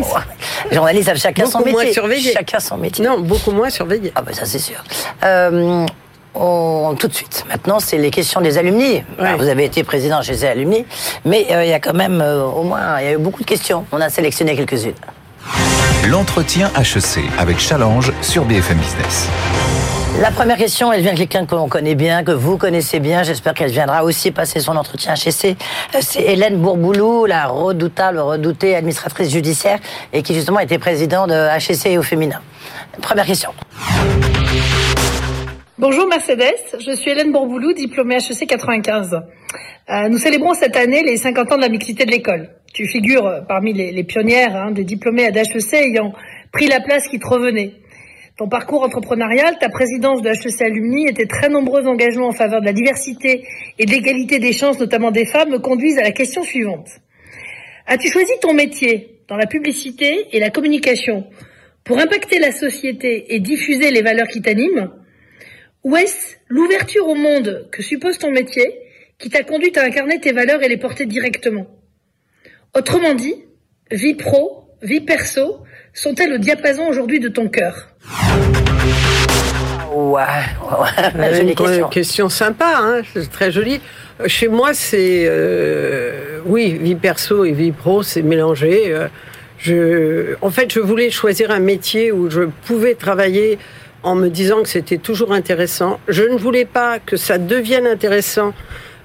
Les <laughs> journalistes, chacun son métier. Moins surveillé. Chacun son métier. Non, beaucoup moins surveillé. Ah ben ça c'est sûr. Euh, tout de suite. Maintenant, c'est les questions des alumni. vous avez été président chez ces alumni, mais euh, il y a quand même euh, au moins, il y a eu beaucoup de questions. On a sélectionné quelques-unes. L'entretien HEC avec Challenge sur BFM Business. La première question, elle vient de quelqu'un que l'on connaît bien, que vous connaissez bien. J'espère qu'elle viendra aussi passer son entretien HEC. Euh, c'est Hélène Bourboulou, la redoutable, redoutée administratrice judiciaire et qui justement était présidente de HEC au féminin. Première question. Bonjour Mercedes, je suis Hélène Bourboulou, diplômée HEC 95. Euh, nous célébrons cette année les 50 ans de la mixité de l'école. Tu figures parmi les, pionnières hein, des diplômés à d'HEC ayant pris la place qui te revenait. Ton parcours entrepreneurial, ta présidence de HEC Alumni et tes très nombreux engagements en faveur de la diversité et de l'égalité des chances, notamment des femmes, me conduisent à la question suivante. As-tu choisi ton métier dans la publicité et la communication pour impacter la société et diffuser les valeurs qui t'animent? Ou est-ce l'ouverture au monde que suppose ton métier qui t'a conduit à incarner tes valeurs et les porter directement Autrement dit, vie pro, vie perso, sont-elles au diapason aujourd'hui de ton cœur? Ouais, ouais, une question. question sympa, hein, très joli. Chez moi, c'est euh, oui, vie perso et vie pro, c'est mélangé. Euh, je, en fait, je voulais choisir un métier où je pouvais travailler en me disant que c'était toujours intéressant. Je ne voulais pas que ça devienne intéressant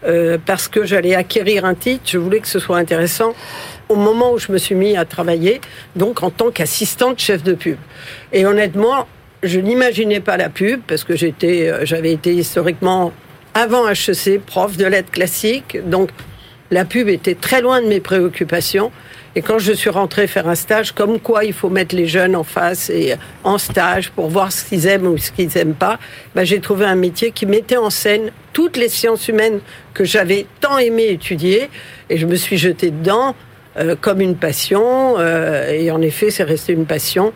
euh, parce que j'allais acquérir un titre. Je voulais que ce soit intéressant au moment où je me suis mis à travailler, donc en tant qu'assistante chef de pub. Et honnêtement, je n'imaginais pas la pub parce que j'étais, euh, j'avais été historiquement avant HEC prof de lettres classiques, donc la pub était très loin de mes préoccupations. Et quand je suis rentrée faire un stage, comme quoi il faut mettre les jeunes en face et en stage pour voir ce qu'ils aiment ou ce qu'ils n'aiment pas, ben j'ai trouvé un métier qui mettait en scène toutes les sciences humaines que j'avais tant aimé étudier. Et je me suis jetée dedans euh, comme une passion. Euh, et en effet, c'est resté une passion.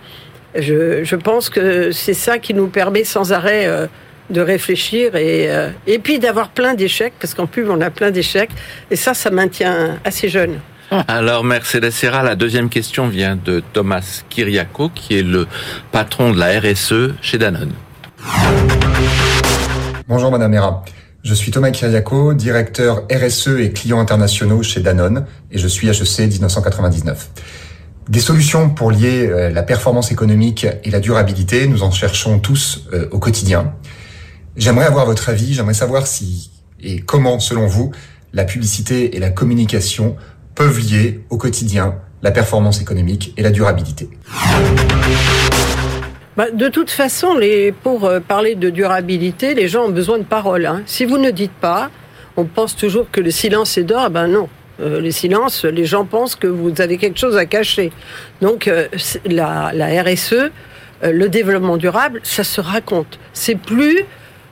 Je, pense que c'est ça qui nous permet sans arrêt euh, de réfléchir et, euh, et puis d'avoir plein d'échecs, parce qu'en pub, on a plein d'échecs. Et ça, ça maintient assez jeune. <laughs> Alors Mercedes Serra, la deuxième question vient de Thomas Kiriako, qui est le patron de la RSE chez Danone. Bonjour Madame Hera. Je suis Thomas Kiriako, directeur RSE et clients internationaux chez Danone, et je suis HEC 1999. Des solutions pour lier euh, la performance économique et la durabilité, nous en cherchons tous euh, au quotidien. J'aimerais avoir votre avis, j'aimerais savoir si et comment, selon vous, la publicité et la communication peuvent lier au quotidien la performance économique et la durabilité. Bah, de toute façon, les, pour euh, parler de durabilité, les gens ont besoin de paroles. Hein. Si vous ne dites pas, on pense toujours que le silence est d'or. Ben non, euh, le silence, les gens pensent que vous avez quelque chose à cacher. Donc euh, la, la, RSE, euh, le développement durable, ça se raconte. C'est plus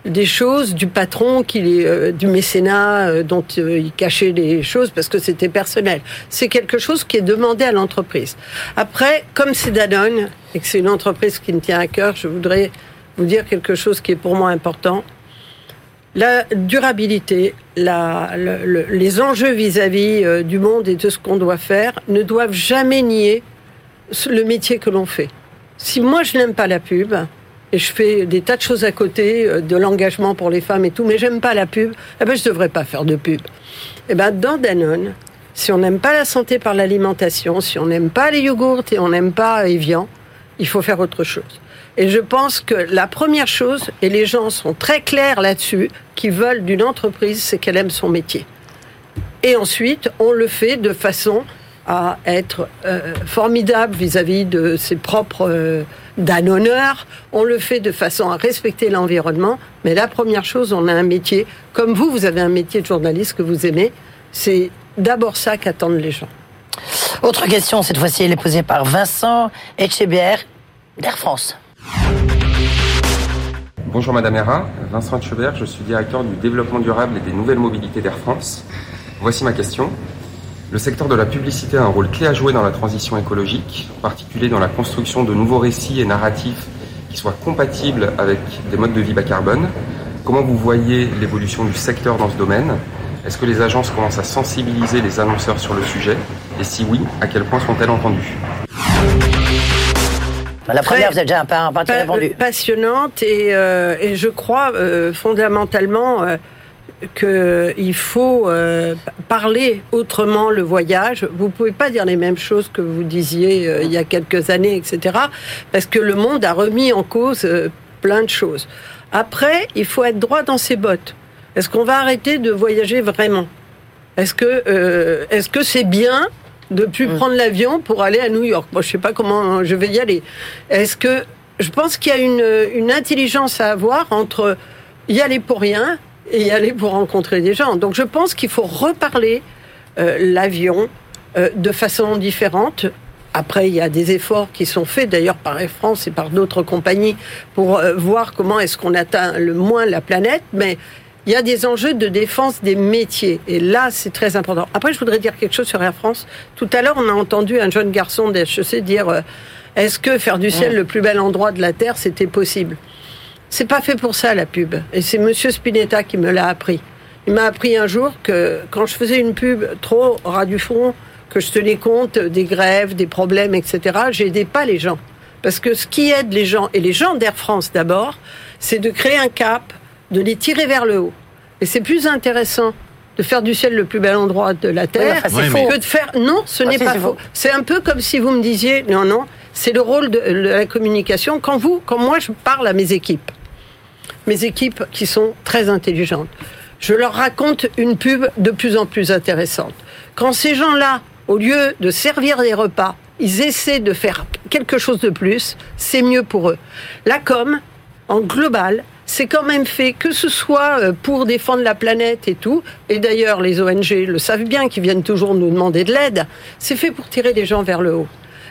des choses du patron, qui, euh, du mécénat euh, dont euh, il cachait les choses parce que c'était personnel. C'est quelque chose qui est demandé à l'entreprise. Après, comme c'est Danone et que c'est une entreprise qui me tient à cœur, je voudrais vous dire quelque chose qui est pour moi important. La durabilité, les enjeux vis-à-vis -vis du monde et de ce qu'on doit faire ne doivent jamais nier le métier que l'on fait. Si moi je n'aime pas la pub, et je fais des tas de choses à côté, euh, de l'engagement pour les femmes et tout, mais j'aime pas la pub, eh ben, je devrais pas faire de pub. Eh ben, dans Danone, si on n'aime pas la santé par l'alimentation, si on n'aime pas les yogourts et on n'aime pas Evian, il faut faire autre chose. Et je pense que la première chose, et les gens sont très clairs là-dessus, qui veulent d'une entreprise, c'est qu'elle aime son métier. Et ensuite, on le fait de façon à être euh, formidable vis-à-vis -vis de ses propres euh, d'un honneur. On le fait de façon à respecter l'environnement. Mais la première chose, on a un métier. Comme vous, vous avez un métier de journaliste que vous aimez. C'est d'abord ça qu'attendent les gens. Autre question, cette fois-ci, elle est posée par Vincent Etchebière d'Air France. Bonjour Madame Hera, Vincent Etchebière, je suis directeur du développement durable et des nouvelles mobilités d'Air France. Voici ma question. Le secteur de la publicité a un rôle clé à jouer dans la transition écologique, en particulier dans la construction de nouveaux récits et narratifs qui soient compatibles avec des modes de vie bas carbone. Comment vous voyez l'évolution du secteur dans ce domaine? Est-ce que les agences commencent à sensibiliser les annonceurs sur le sujet? Et si oui, à quel point sont-elles entendues? La première, vous avez déjà un peu, un peu répondu. Passionnante et, euh, et, je crois euh, fondamentalement euh, qu'il faut euh, parler autrement le voyage. Vous pouvez pas dire les mêmes choses que vous disiez euh, il y a quelques années, etc. Parce que le monde a remis en cause euh, plein de choses. Après, il faut être droit dans ses bottes. Est-ce qu'on va arrêter de voyager vraiment? Est-ce que est-ce que c'est bien de plus mmh. prendre l'avion pour aller à New York? Moi, je sais pas comment je vais y aller. Est-ce que je pense qu'il y a une, une intelligence à avoir entre y aller pour rien et y aller pour rencontrer des gens. Donc je pense qu'il faut reparler euh, l'avion euh, de façon différente. Après, il y a des efforts qui sont faits, d'ailleurs par Air France et par d'autres compagnies, pour euh, voir comment est-ce qu'on atteint le moins la planète. Mais il y a des enjeux de défense des métiers. Et là, c'est très important. Après, je voudrais dire quelque chose sur Air France. Tout à l'heure, on a entendu un jeune garçon d'HEC dire euh, est-ce que faire du ciel le plus bel endroit de la Terre, c'était possible? C'est pas fait pour ça la pub. Et c'est Monsieur Spinetta qui me l'a appris. Il m'a appris un jour que quand je faisais une pub trop ras du fond, que je tenais compte des grèves, des problèmes, etc., j'aidais pas les gens. Parce que ce qui aide les gens, et les gens d'Air France d'abord, c'est de créer un cap, de les tirer vers le haut. Et c'est plus intéressant de faire du ciel le plus bel endroit de la Terre oui, que de faire... Non, ce n'est pas faux. C'est un peu comme si vous me disiez, non, non, c'est le rôle de la communication. Quand vous, quand moi je parle à mes équipes, mes équipes qui sont très intelligentes. Je leur raconte une pub de plus en plus intéressante. Quand ces gens-là, au lieu de servir des repas, ils essaient de faire quelque chose de plus, c'est mieux pour eux. La com, en global, c'est quand même fait, que ce soit euh, pour défendre la planète et tout, et d'ailleurs les ONG le savent bien, qui viennent toujours nous demander de l'aide, c'est fait pour tirer les gens vers le haut.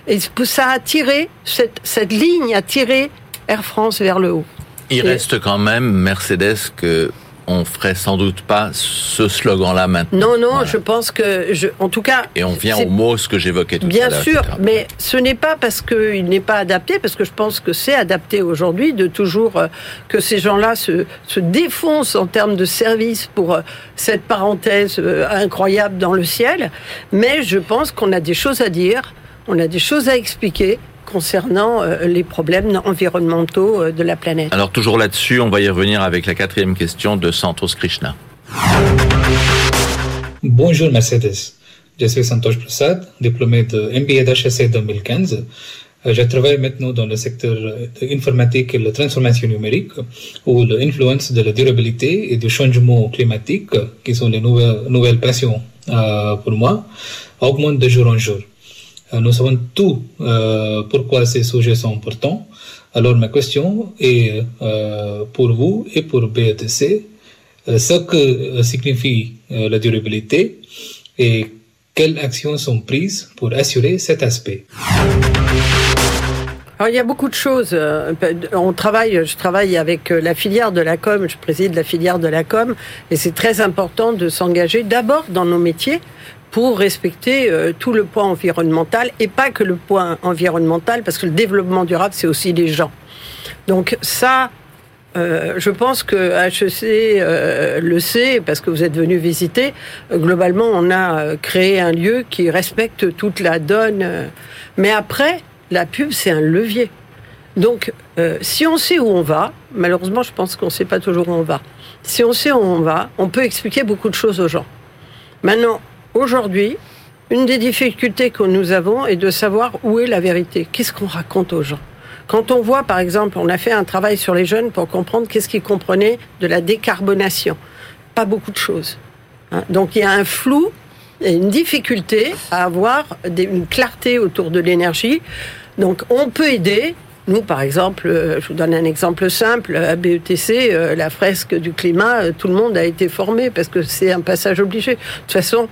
Et ça a tiré, cette, cette ligne a tiré Air France vers le haut. Il reste quand même Mercedes que on ferait sans doute pas ce slogan-là maintenant. Non, non, voilà. je pense que, je, en tout cas. Et on vient au mot ce que j'évoquais tout bien à l'heure. Bien sûr, mais ce n'est pas parce qu'il n'est pas adapté, parce que je pense que c'est adapté aujourd'hui de toujours euh, que ces gens-là se, se défoncent en termes de service pour euh, cette parenthèse euh, incroyable dans le ciel. Mais je pense qu'on a des choses à dire, on a des choses à expliquer concernant euh, les problèmes environnementaux euh, de la planète. Alors toujours là-dessus, on va y revenir avec la quatrième question de Santos Krishna. Bonjour Mercedes. Je suis Santosh Prasad, diplômé de MBA d'HSC 2015. Je travaille maintenant dans le secteur de l'informatique et la transformation numérique, où l'influence de la durabilité et du changement climatique, qui sont les nouvelles, nouvelles passions euh, pour moi, augmente de jour en jour. Euh, nous savons tout euh, pourquoi ces sujets sont importants. Alors ma question est euh, pour vous et pour BETC, ce que signifie la durabilité et quelles actions sont prises pour assurer cet aspect? Alors, il y a beaucoup de choses. On travaille, je travaille avec la filière de la com, je préside la filière de la com, et c'est très important de s'engager d'abord dans nos métiers pour respecter euh, tout le point environnemental et pas que le point environnemental, parce que le développement durable, c'est aussi les gens. Donc ça, euh, je pense que HEC euh, le sait, parce que vous êtes venu visiter. globalement, on a créé un lieu qui respecte toute la donne. mais après, la pub, c'est un levier. Donc, si on sait où on va, malheureusement, je pense qu'on ne sait pas toujours où on va. Si on sait où on va, on peut expliquer beaucoup de choses aux gens. Maintenant, Aujourd'hui, une des difficultés que nous avons est de savoir où est la vérité. Qu'est-ce qu'on raconte aux gens? Quand on voit, par exemple, on a fait un travail sur les jeunes pour comprendre qu'est-ce qu'ils comprenaient de la décarbonation. Pas beaucoup de choses. Hein. Donc il y a un flou et une difficulté à avoir une clarté autour de l'énergie. Donc on peut aider. Nous, par exemple, euh, je vous donne un exemple simple, à BETC, euh, la fresque du climat, euh, tout le monde a été formé parce que c'est un passage obligé. De toute façon,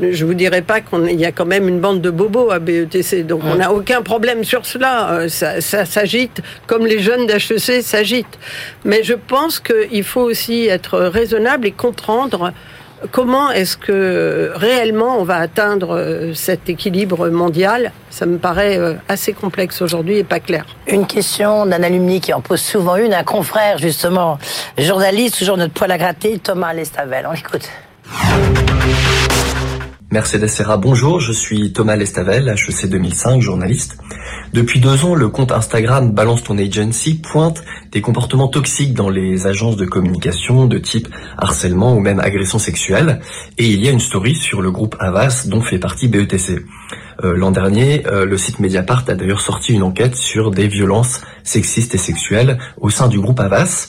je vous dirais pas qu'il y a quand même une bande de bobos à BETC, donc on n'a aucun problème sur cela. Euh, ça, s'agite comme les jeunes d'HEC s'agitent. Mais je pense qu'il faut aussi être raisonnable et comprendre comment est-ce que réellement on va atteindre euh, cet équilibre mondial Ça me paraît euh, assez complexe aujourd'hui et pas clair. Une question d'un alumni qui en pose souvent une, un confrère justement, journaliste, toujours notre poil à gratter, Thomas Lestavel. On l'écoute. Mercedes Serra, bonjour, je suis Thomas Lestavel, HEC 2005, journaliste. Depuis deux ans, le compte Instagram Balance ton agency pointe des comportements toxiques dans les agences de communication de type harcèlement ou même agression sexuelle. Et il y a une story sur le groupe Avas dont fait partie BETC. Euh, l'an dernier, euh, le site Mediapart a d'ailleurs sorti une enquête sur des violences sexistes et sexuelles au sein du groupe Avas.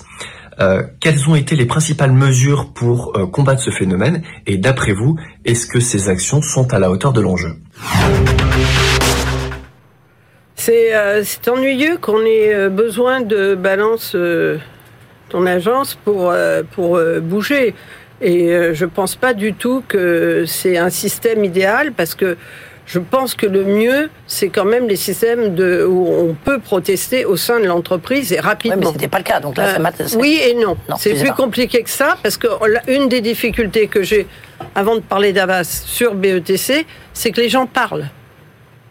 Euh, quelles ont été les principales mesures pour euh, combattre ce phénomène Et d'après vous, est-ce que ces actions sont à la hauteur de l'enjeu? Euh, c'est ennuyeux qu'on ait besoin de balance ton agence pour, pour bouger. Et je pense pas du tout que c'est un système idéal parce que je pense que le mieux, c'est quand même les systèmes de, où on peut protester au sein de l'entreprise et rapidement. mais c'était pas le cas, donc là, euh, Oui et non. c'est plus compliqué que ça parce que une des difficultés que j'ai, avant de parler d'Avas sur BETC, c'est que les gens parlent.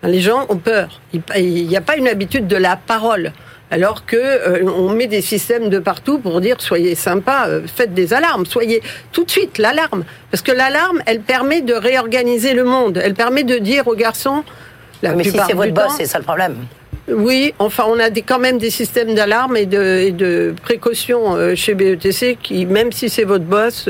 Les gens ont peur. Il n'y a pas une habitude de la parole alors que euh, on met des systèmes de partout pour dire soyez sympa, euh, faites des alarmes, soyez tout de suite l'alarme, parce que l'alarme, elle permet de réorganiser le monde, elle permet de dire aux garçons. La mais si c'est votre boss, c'est ça le problème. Oui, enfin, on a quand même des systèmes d'alarme et de, de précaution euh, chez BETC qui, même si c'est votre boss,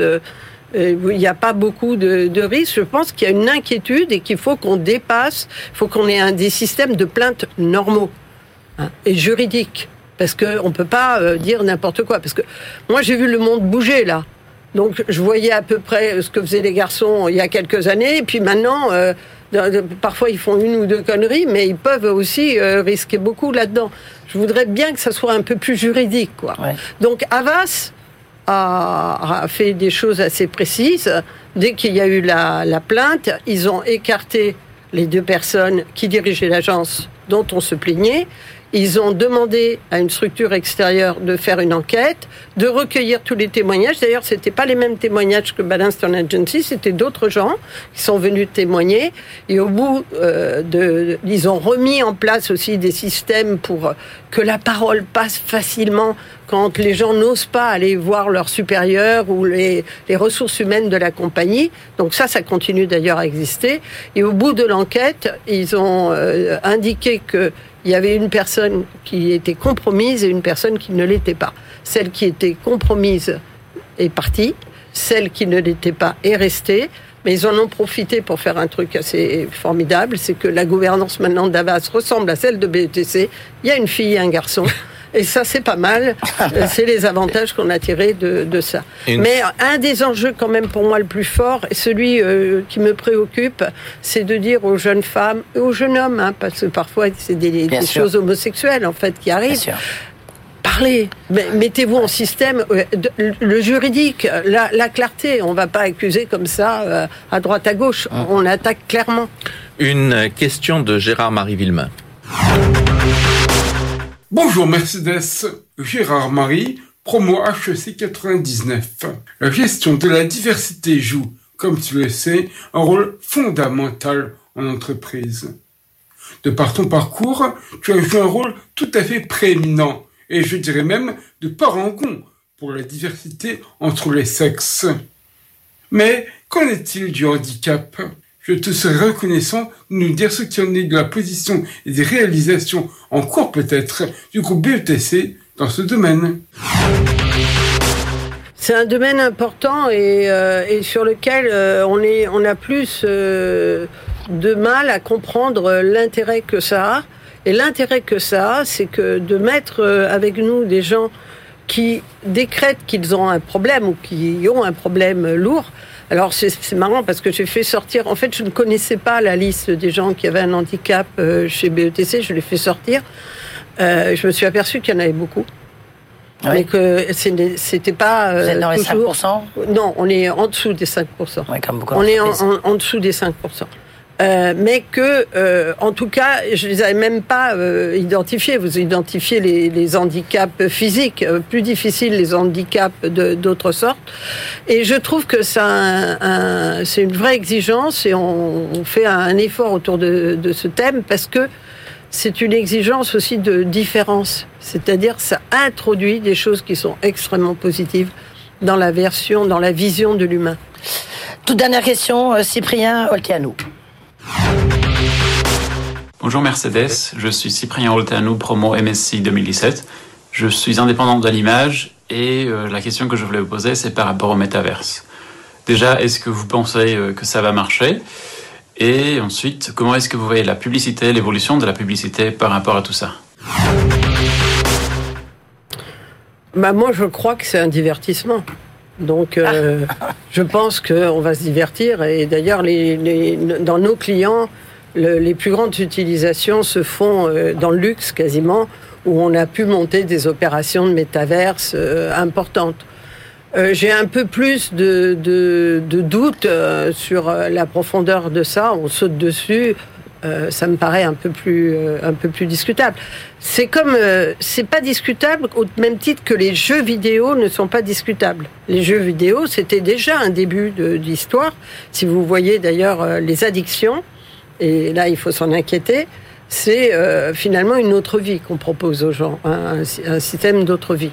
il n'y a pas beaucoup de, de risques. Je pense qu'il y a une inquiétude et qu'il faut qu'on dépasse, il faut qu'on ait un, des systèmes de plainte normaux. Hein, et juridique. Parce qu'on ne peut pas euh, dire n'importe quoi. Parce que moi, j'ai vu le monde bouger là. Donc, je voyais à peu près ce que faisaient les garçons il y a quelques années. Et puis maintenant, euh, parfois, ils font une ou deux conneries, mais ils peuvent aussi euh, risquer beaucoup là-dedans. Je voudrais bien que ça soit un peu plus juridique. Quoi. Donc, Avas a, a, fait des choses assez précises. Dès qu'il y a eu la, la plainte, ils ont écarté les deux personnes qui dirigeaient l'agence dont on se plaignait ils ont demandé à une structure extérieure de faire une enquête, de recueillir tous les témoignages. D'ailleurs, c'était pas les mêmes témoignages que Balanced Agency, c'était d'autres gens qui sont venus témoigner. Et au bout euh, de, ils ont remis en place aussi des systèmes pour que la parole passe facilement quand les gens n'osent pas aller voir leurs supérieurs ou les, les, ressources humaines de la compagnie. Donc ça, ça continue d'ailleurs à exister. Et au bout de l'enquête, ils ont euh, indiqué que il y avait une personne qui était compromise et une personne qui ne l'était pas. Celle qui était compromise est partie, celle qui ne l'était pas est restée. Mais ils en ont profité pour faire un truc assez formidable, c'est que la gouvernance maintenant d'Avas ressemble à celle de BETC. Il y a une fille et un garçon. Et ça, c'est pas mal. <laughs> c'est les avantages qu'on a tirés de, ça. Mais un des enjeux, quand même, pour moi, le plus fort, et celui euh, qui me préoccupe, c'est de dire aux jeunes femmes, et aux jeunes hommes, hein, parce que parfois, c'est des, choses homosexuelles, en fait, qui arrivent parlez, mettez-vous en système euh, le juridique, la, clarté. On ne va pas accuser comme ça euh, à droite à gauche. Ah. On attaque clairement. Une question de Gérard-Marie Villemain. Bonjour Mercedes, Gérard Marie, promo HEC 99. La gestion de la diversité joue, comme tu le sais, un rôle fondamental en entreprise. De par ton parcours, tu as joué un rôle tout à fait prééminent, et je dirais même de parangon pour la diversité entre les sexes. Mais qu'en est-il du handicap? Je te serais reconnaissant de nous dire ce qui en est de la position et des réalisations en cours peut-être du groupe BETC dans ce domaine. C'est un domaine important et, euh, sur lequel euh, on a plus euh, de mal à comprendre l'intérêt que ça a. Et l'intérêt que ça a, c'est que de mettre avec nous des gens qui décrètent qu'ils ont un problème ou qui ont un problème lourd, alors c'est marrant parce que j'ai fait sortir, en fait je ne connaissais pas la liste des gens qui avaient un handicap euh, chez BETC, je l'ai fait sortir. Euh, je me suis aperçu qu'il y en avait beaucoup. Ah Mais que c'était pas. Vous êtes dans les 5% Non, on est en dessous des 5%. comme on est en, dessous des 5%. Euh, mais que, euh, en tout cas, je les avais même pas euh, identifiés. Vous identifiez les, les handicaps physiques, euh, plus difficiles les handicaps d'autres sortes. Et je trouve que c'est un, une vraie exigence et on, on, fait un effort autour de, de ce thème parce que c'est une exigence aussi de différence. C'est-à-dire, ça introduit des choses qui sont extrêmement positives dans la version, dans la vision de l'humain. Toute dernière question, Cyprien Oltianou. Bonjour Mercedes, je suis Cyprien Oltanou, promo MSC 2017. Je suis indépendant de l'image et euh, la question que je voulais vous poser, c'est par rapport au métaverse. Déjà, est-ce que vous pensez euh, que ça va marcher? Et ensuite, comment est-ce que vous voyez la publicité, l'évolution de la publicité par rapport à tout ça? Bah Moi, je crois que c'est un divertissement. Donc, euh, je pense qu'on va se divertir. Et d'ailleurs, les, dans nos clients, les plus grandes utilisations se font euh, dans le luxe quasiment, où on a pu monter des opérations de métaverse euh, importantes. J'ai un peu plus de, de, de doutes sur la profondeur de ça. On saute dessus. Euh, ça me paraît un peu plus, euh, un peu plus discutable. C'est comme, euh, c'est pas discutable au même titre que les jeux vidéo ne sont pas discutables. Les jeux vidéo, c'était déjà un début d'histoire. Si vous voyez d'ailleurs les addictions, et là il faut s'en inquiéter, c'est finalement une autre vie qu'on propose aux gens, un, un système d'autre vie.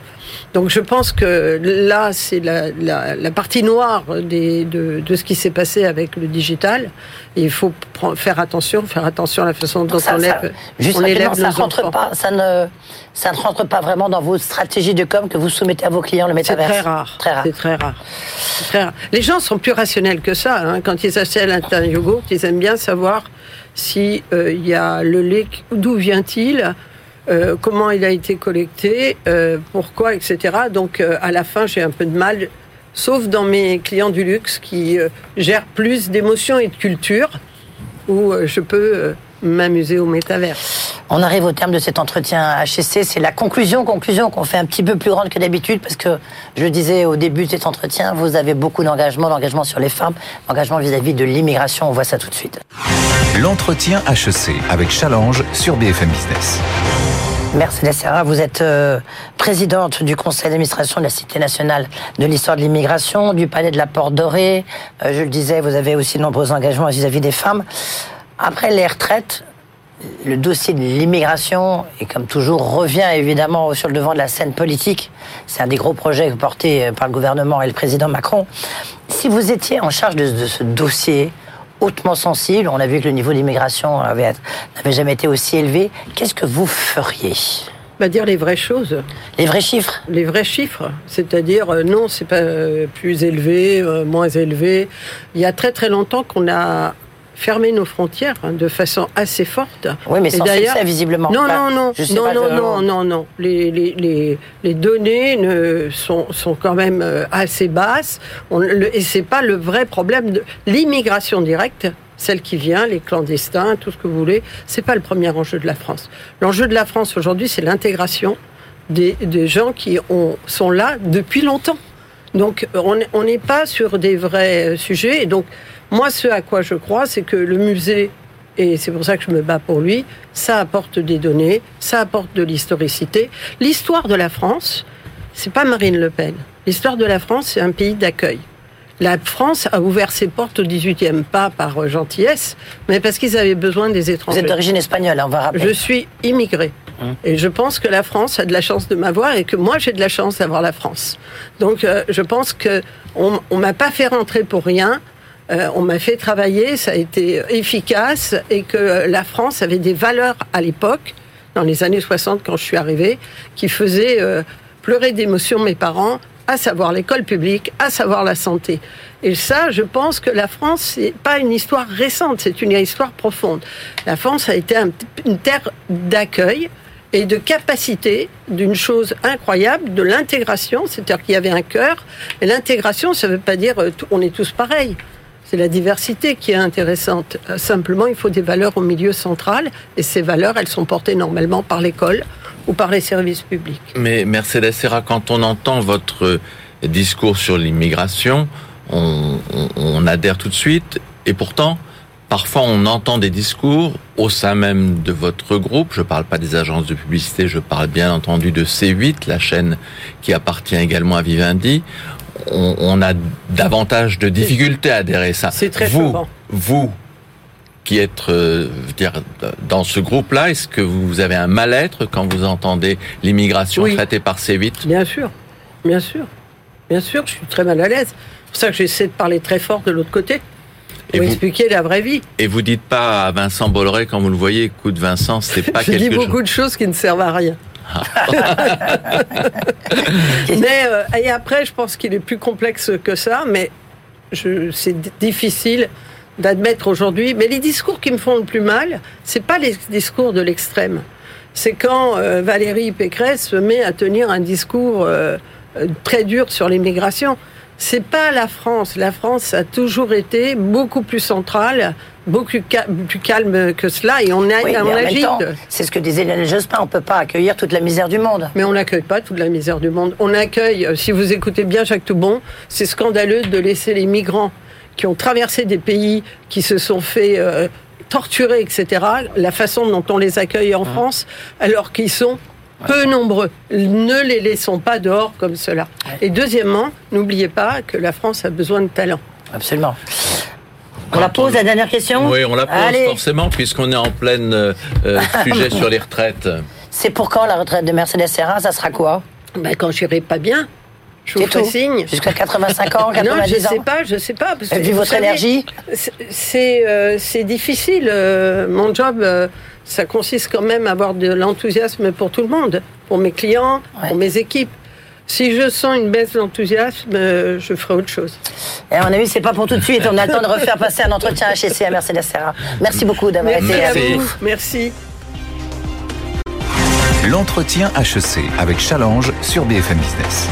Donc je pense que là, c'est la, la, la, partie noire des, de, de, ce qui s'est passé avec le digital. Et il faut faire attention, faire attention à la façon dont on, élève, on élève ça rentre pas, ça ne, ça ne rentre pas vraiment dans vos stratégies de com que vous soumettez à vos clients le métavers. C'est très rare. Très rare. C'est très rare. très rare. Les gens sont plus rationnels que ça. Hein. Quand ils achètent un yogourt, ils aiment bien savoir si euh, il y a le lait, d'où vient-il euh, comment il a été collecté, euh, pourquoi, etc. Donc à la fin, j'ai un peu de mal, sauf dans mes clients du luxe qui gèrent plus d'émotions et de culture, où je peux m'amuser au métavers. On arrive au terme de cet entretien HSC. C'est la conclusion, conclusion qu'on fait un petit peu plus grande que d'habitude parce que je disais au début de cet entretien, vous avez beaucoup d'engagement, d'engagement sur les femmes, d'engagement vis-à-vis de l'immigration. On voit ça tout de suite. L'entretien HEC avec Challenge sur BFM Business. Mercedes Serra, vous êtes euh, présidente du conseil d'administration de la Cité nationale de l'histoire de l'immigration, du palais de la Porte Dorée. Euh, je le disais, vous avez aussi de nombreux engagements vis-à-vis des femmes. Après les retraites, le dossier de l'immigration, et comme toujours, revient évidemment sur le devant de la scène politique. C'est un des gros projets portés par le gouvernement et le président Macron. Si vous étiez en charge de ce dossier, hautement sensible. On a vu que le niveau d'immigration n'avait jamais été aussi élevé. Qu'est-ce que vous feriez? Bah, dire les vraies choses. Les vrais chiffres Les vrais chiffres. C'est-à-dire, euh, non, c'est pas euh, plus élevé, euh, moins élevé. Il y a très très longtemps qu'on a fermé nos frontières hein, de façon assez forte. Oui, mais sans d'ailleurs- succès, visiblement. Non, Enfin, non, non, non, pas, non, non, non, non. Les, les, les, les données ne, sont, sont quand même euh, assez basses. On, le, et c'est pas le vrai problème de l'immigration directe. Celle qui vient, les clandestins, tout ce que vous voulez, c'est pas le premier enjeu de la France. L'enjeu de la France aujourd'hui, c'est l'intégration des, des gens qui ont, sont là depuis longtemps. Donc, on n'est- on n'est pas sur des vrais euh, sujets. Et donc, moi, ce à quoi je crois, c'est que le musée, et c'est pour ça que je me bats pour lui, ça apporte des données, ça apporte de l'historicité. L'histoire de la France, c'est pas Marine Le Pen. L'histoire de la France, c'est un pays d'accueil. La France a ouvert ses portes au 18e, pas par gentillesse, mais parce qu'ils avaient besoin des Vous étrangers. êtes d'origine espagnole, hein, on va rappeler. Je suis immigré. Et je pense que la France a de la chance de m'avoir et que moi j'ai de la chance d'avoir la France. Donc euh, je pense que on, on m'a pas fait rentrer pour rien. Euh, on m'a fait travailler, ça a été efficace et que euh, la France avait des valeurs à l'époque, dans les années 60 quand je suis arrivée, qui faisaient euh, pleurer d'émotion mes parents, à savoir l'école publique, à savoir la santé. Et ça, je pense que la France, c'est pas une histoire récente, c'est une histoire profonde. La France a été un- une terre d'accueil et de capacité d'une chose incroyable, de l'intégration, c'est-à-dire qu'il y avait un cœur. Et l'intégration, ça ne veut pas dire euh, on est tous pareils. C'est la diversité qui est intéressante. Euh, Simplement, il faut des valeurs au milieu central, et ces valeurs, elles sont portées normalement par l'école ou par les services publics. Mais Mercedes Serra, quand on entend votre discours sur l'immigration, on, adhère tout de suite. Et pourtant, parfois, on entend des discours au sein même de votre groupe. Je ne parle pas des agences de publicité, je parle bien entendu de C8, la chaîne qui appartient également à Vivendi. On, on a davantage de difficultés à adhérer à ça. C'est très vous, vous qui êtes euh, je dire, dans ce groupe-là, est-ce que vous avez un mal-être quand vous entendez l'immigration Oui. traitée par C8 Bien sûr, bien sûr, bien sûr, je suis très mal à l'aise. C'est pour ça que j'essaie de parler très fort de l'autre côté, Et pour vous- expliquer la vraie vie. Et vous dites pas à Vincent Bolloré quand vous le voyez, écoute Vincent, c'est <laughs> pas Je dis quelque chose. beaucoup de choses qui ne servent à rien. <laughs> mais euh, et après, je pense qu'il est plus complexe que ça, mais c'est difficile d'admettre aujourd'hui. Mais les discours qui me font le plus mal, c'est pas les discours de l'extrême. C'est quand euh, Valérie Pécresse se met à tenir un discours euh, très dur sur l'immigration. C'est pas la France. La France a toujours été beaucoup plus centrale, beaucoup plus calme que cela, et on, a, Oui, on agite. c'est ce que disait Lionel Jospin, on peut pas accueillir toute la misère du monde. Mais on n'accueille pas toute la misère du monde. On accueille, euh, si vous écoutez bien Jacques Toubon, c'est scandaleux de laisser les migrants qui ont traversé des pays, qui se sont fait euh, torturer, etc., la façon dont on les accueille en France, alors qu'ils sont peu nombreux. Ne les laissons pas dehors comme cela. Et deuxièmement, n'oubliez pas que la France a besoin de talent. Absolument. On la pose, la dernière question Oui, on la pose Allez. forcément puisqu'on est en plein euh, euh, <laughs> sujet sur les retraites. C'est pour quand la retraite de Mercedes Serra? Ça sera quoi? Ben, Quand j'irai pas bien. Je vous ferai signe. Jusqu'à 85 ans, 90 <laughs> non, je sais ans pas, je sais pas. Parce que vu votre savez, énergie c'est- C'est euh, difficile. euh, mon job, euh, ça consiste quand même à avoir de l'enthousiasme pour tout le monde, pour mes clients, pour mes équipes. Si je sens une baisse d'enthousiasme, euh, je ferai autre chose. Et à mon avis, c'est pas pour tout de suite. On a le temps de refaire passer un entretien HSC à Mercedes Serra. Merci beaucoup d'avoir Merci été à avec vous. nous. Merci. L'entretien HEC avec Challenge sur BFM Business.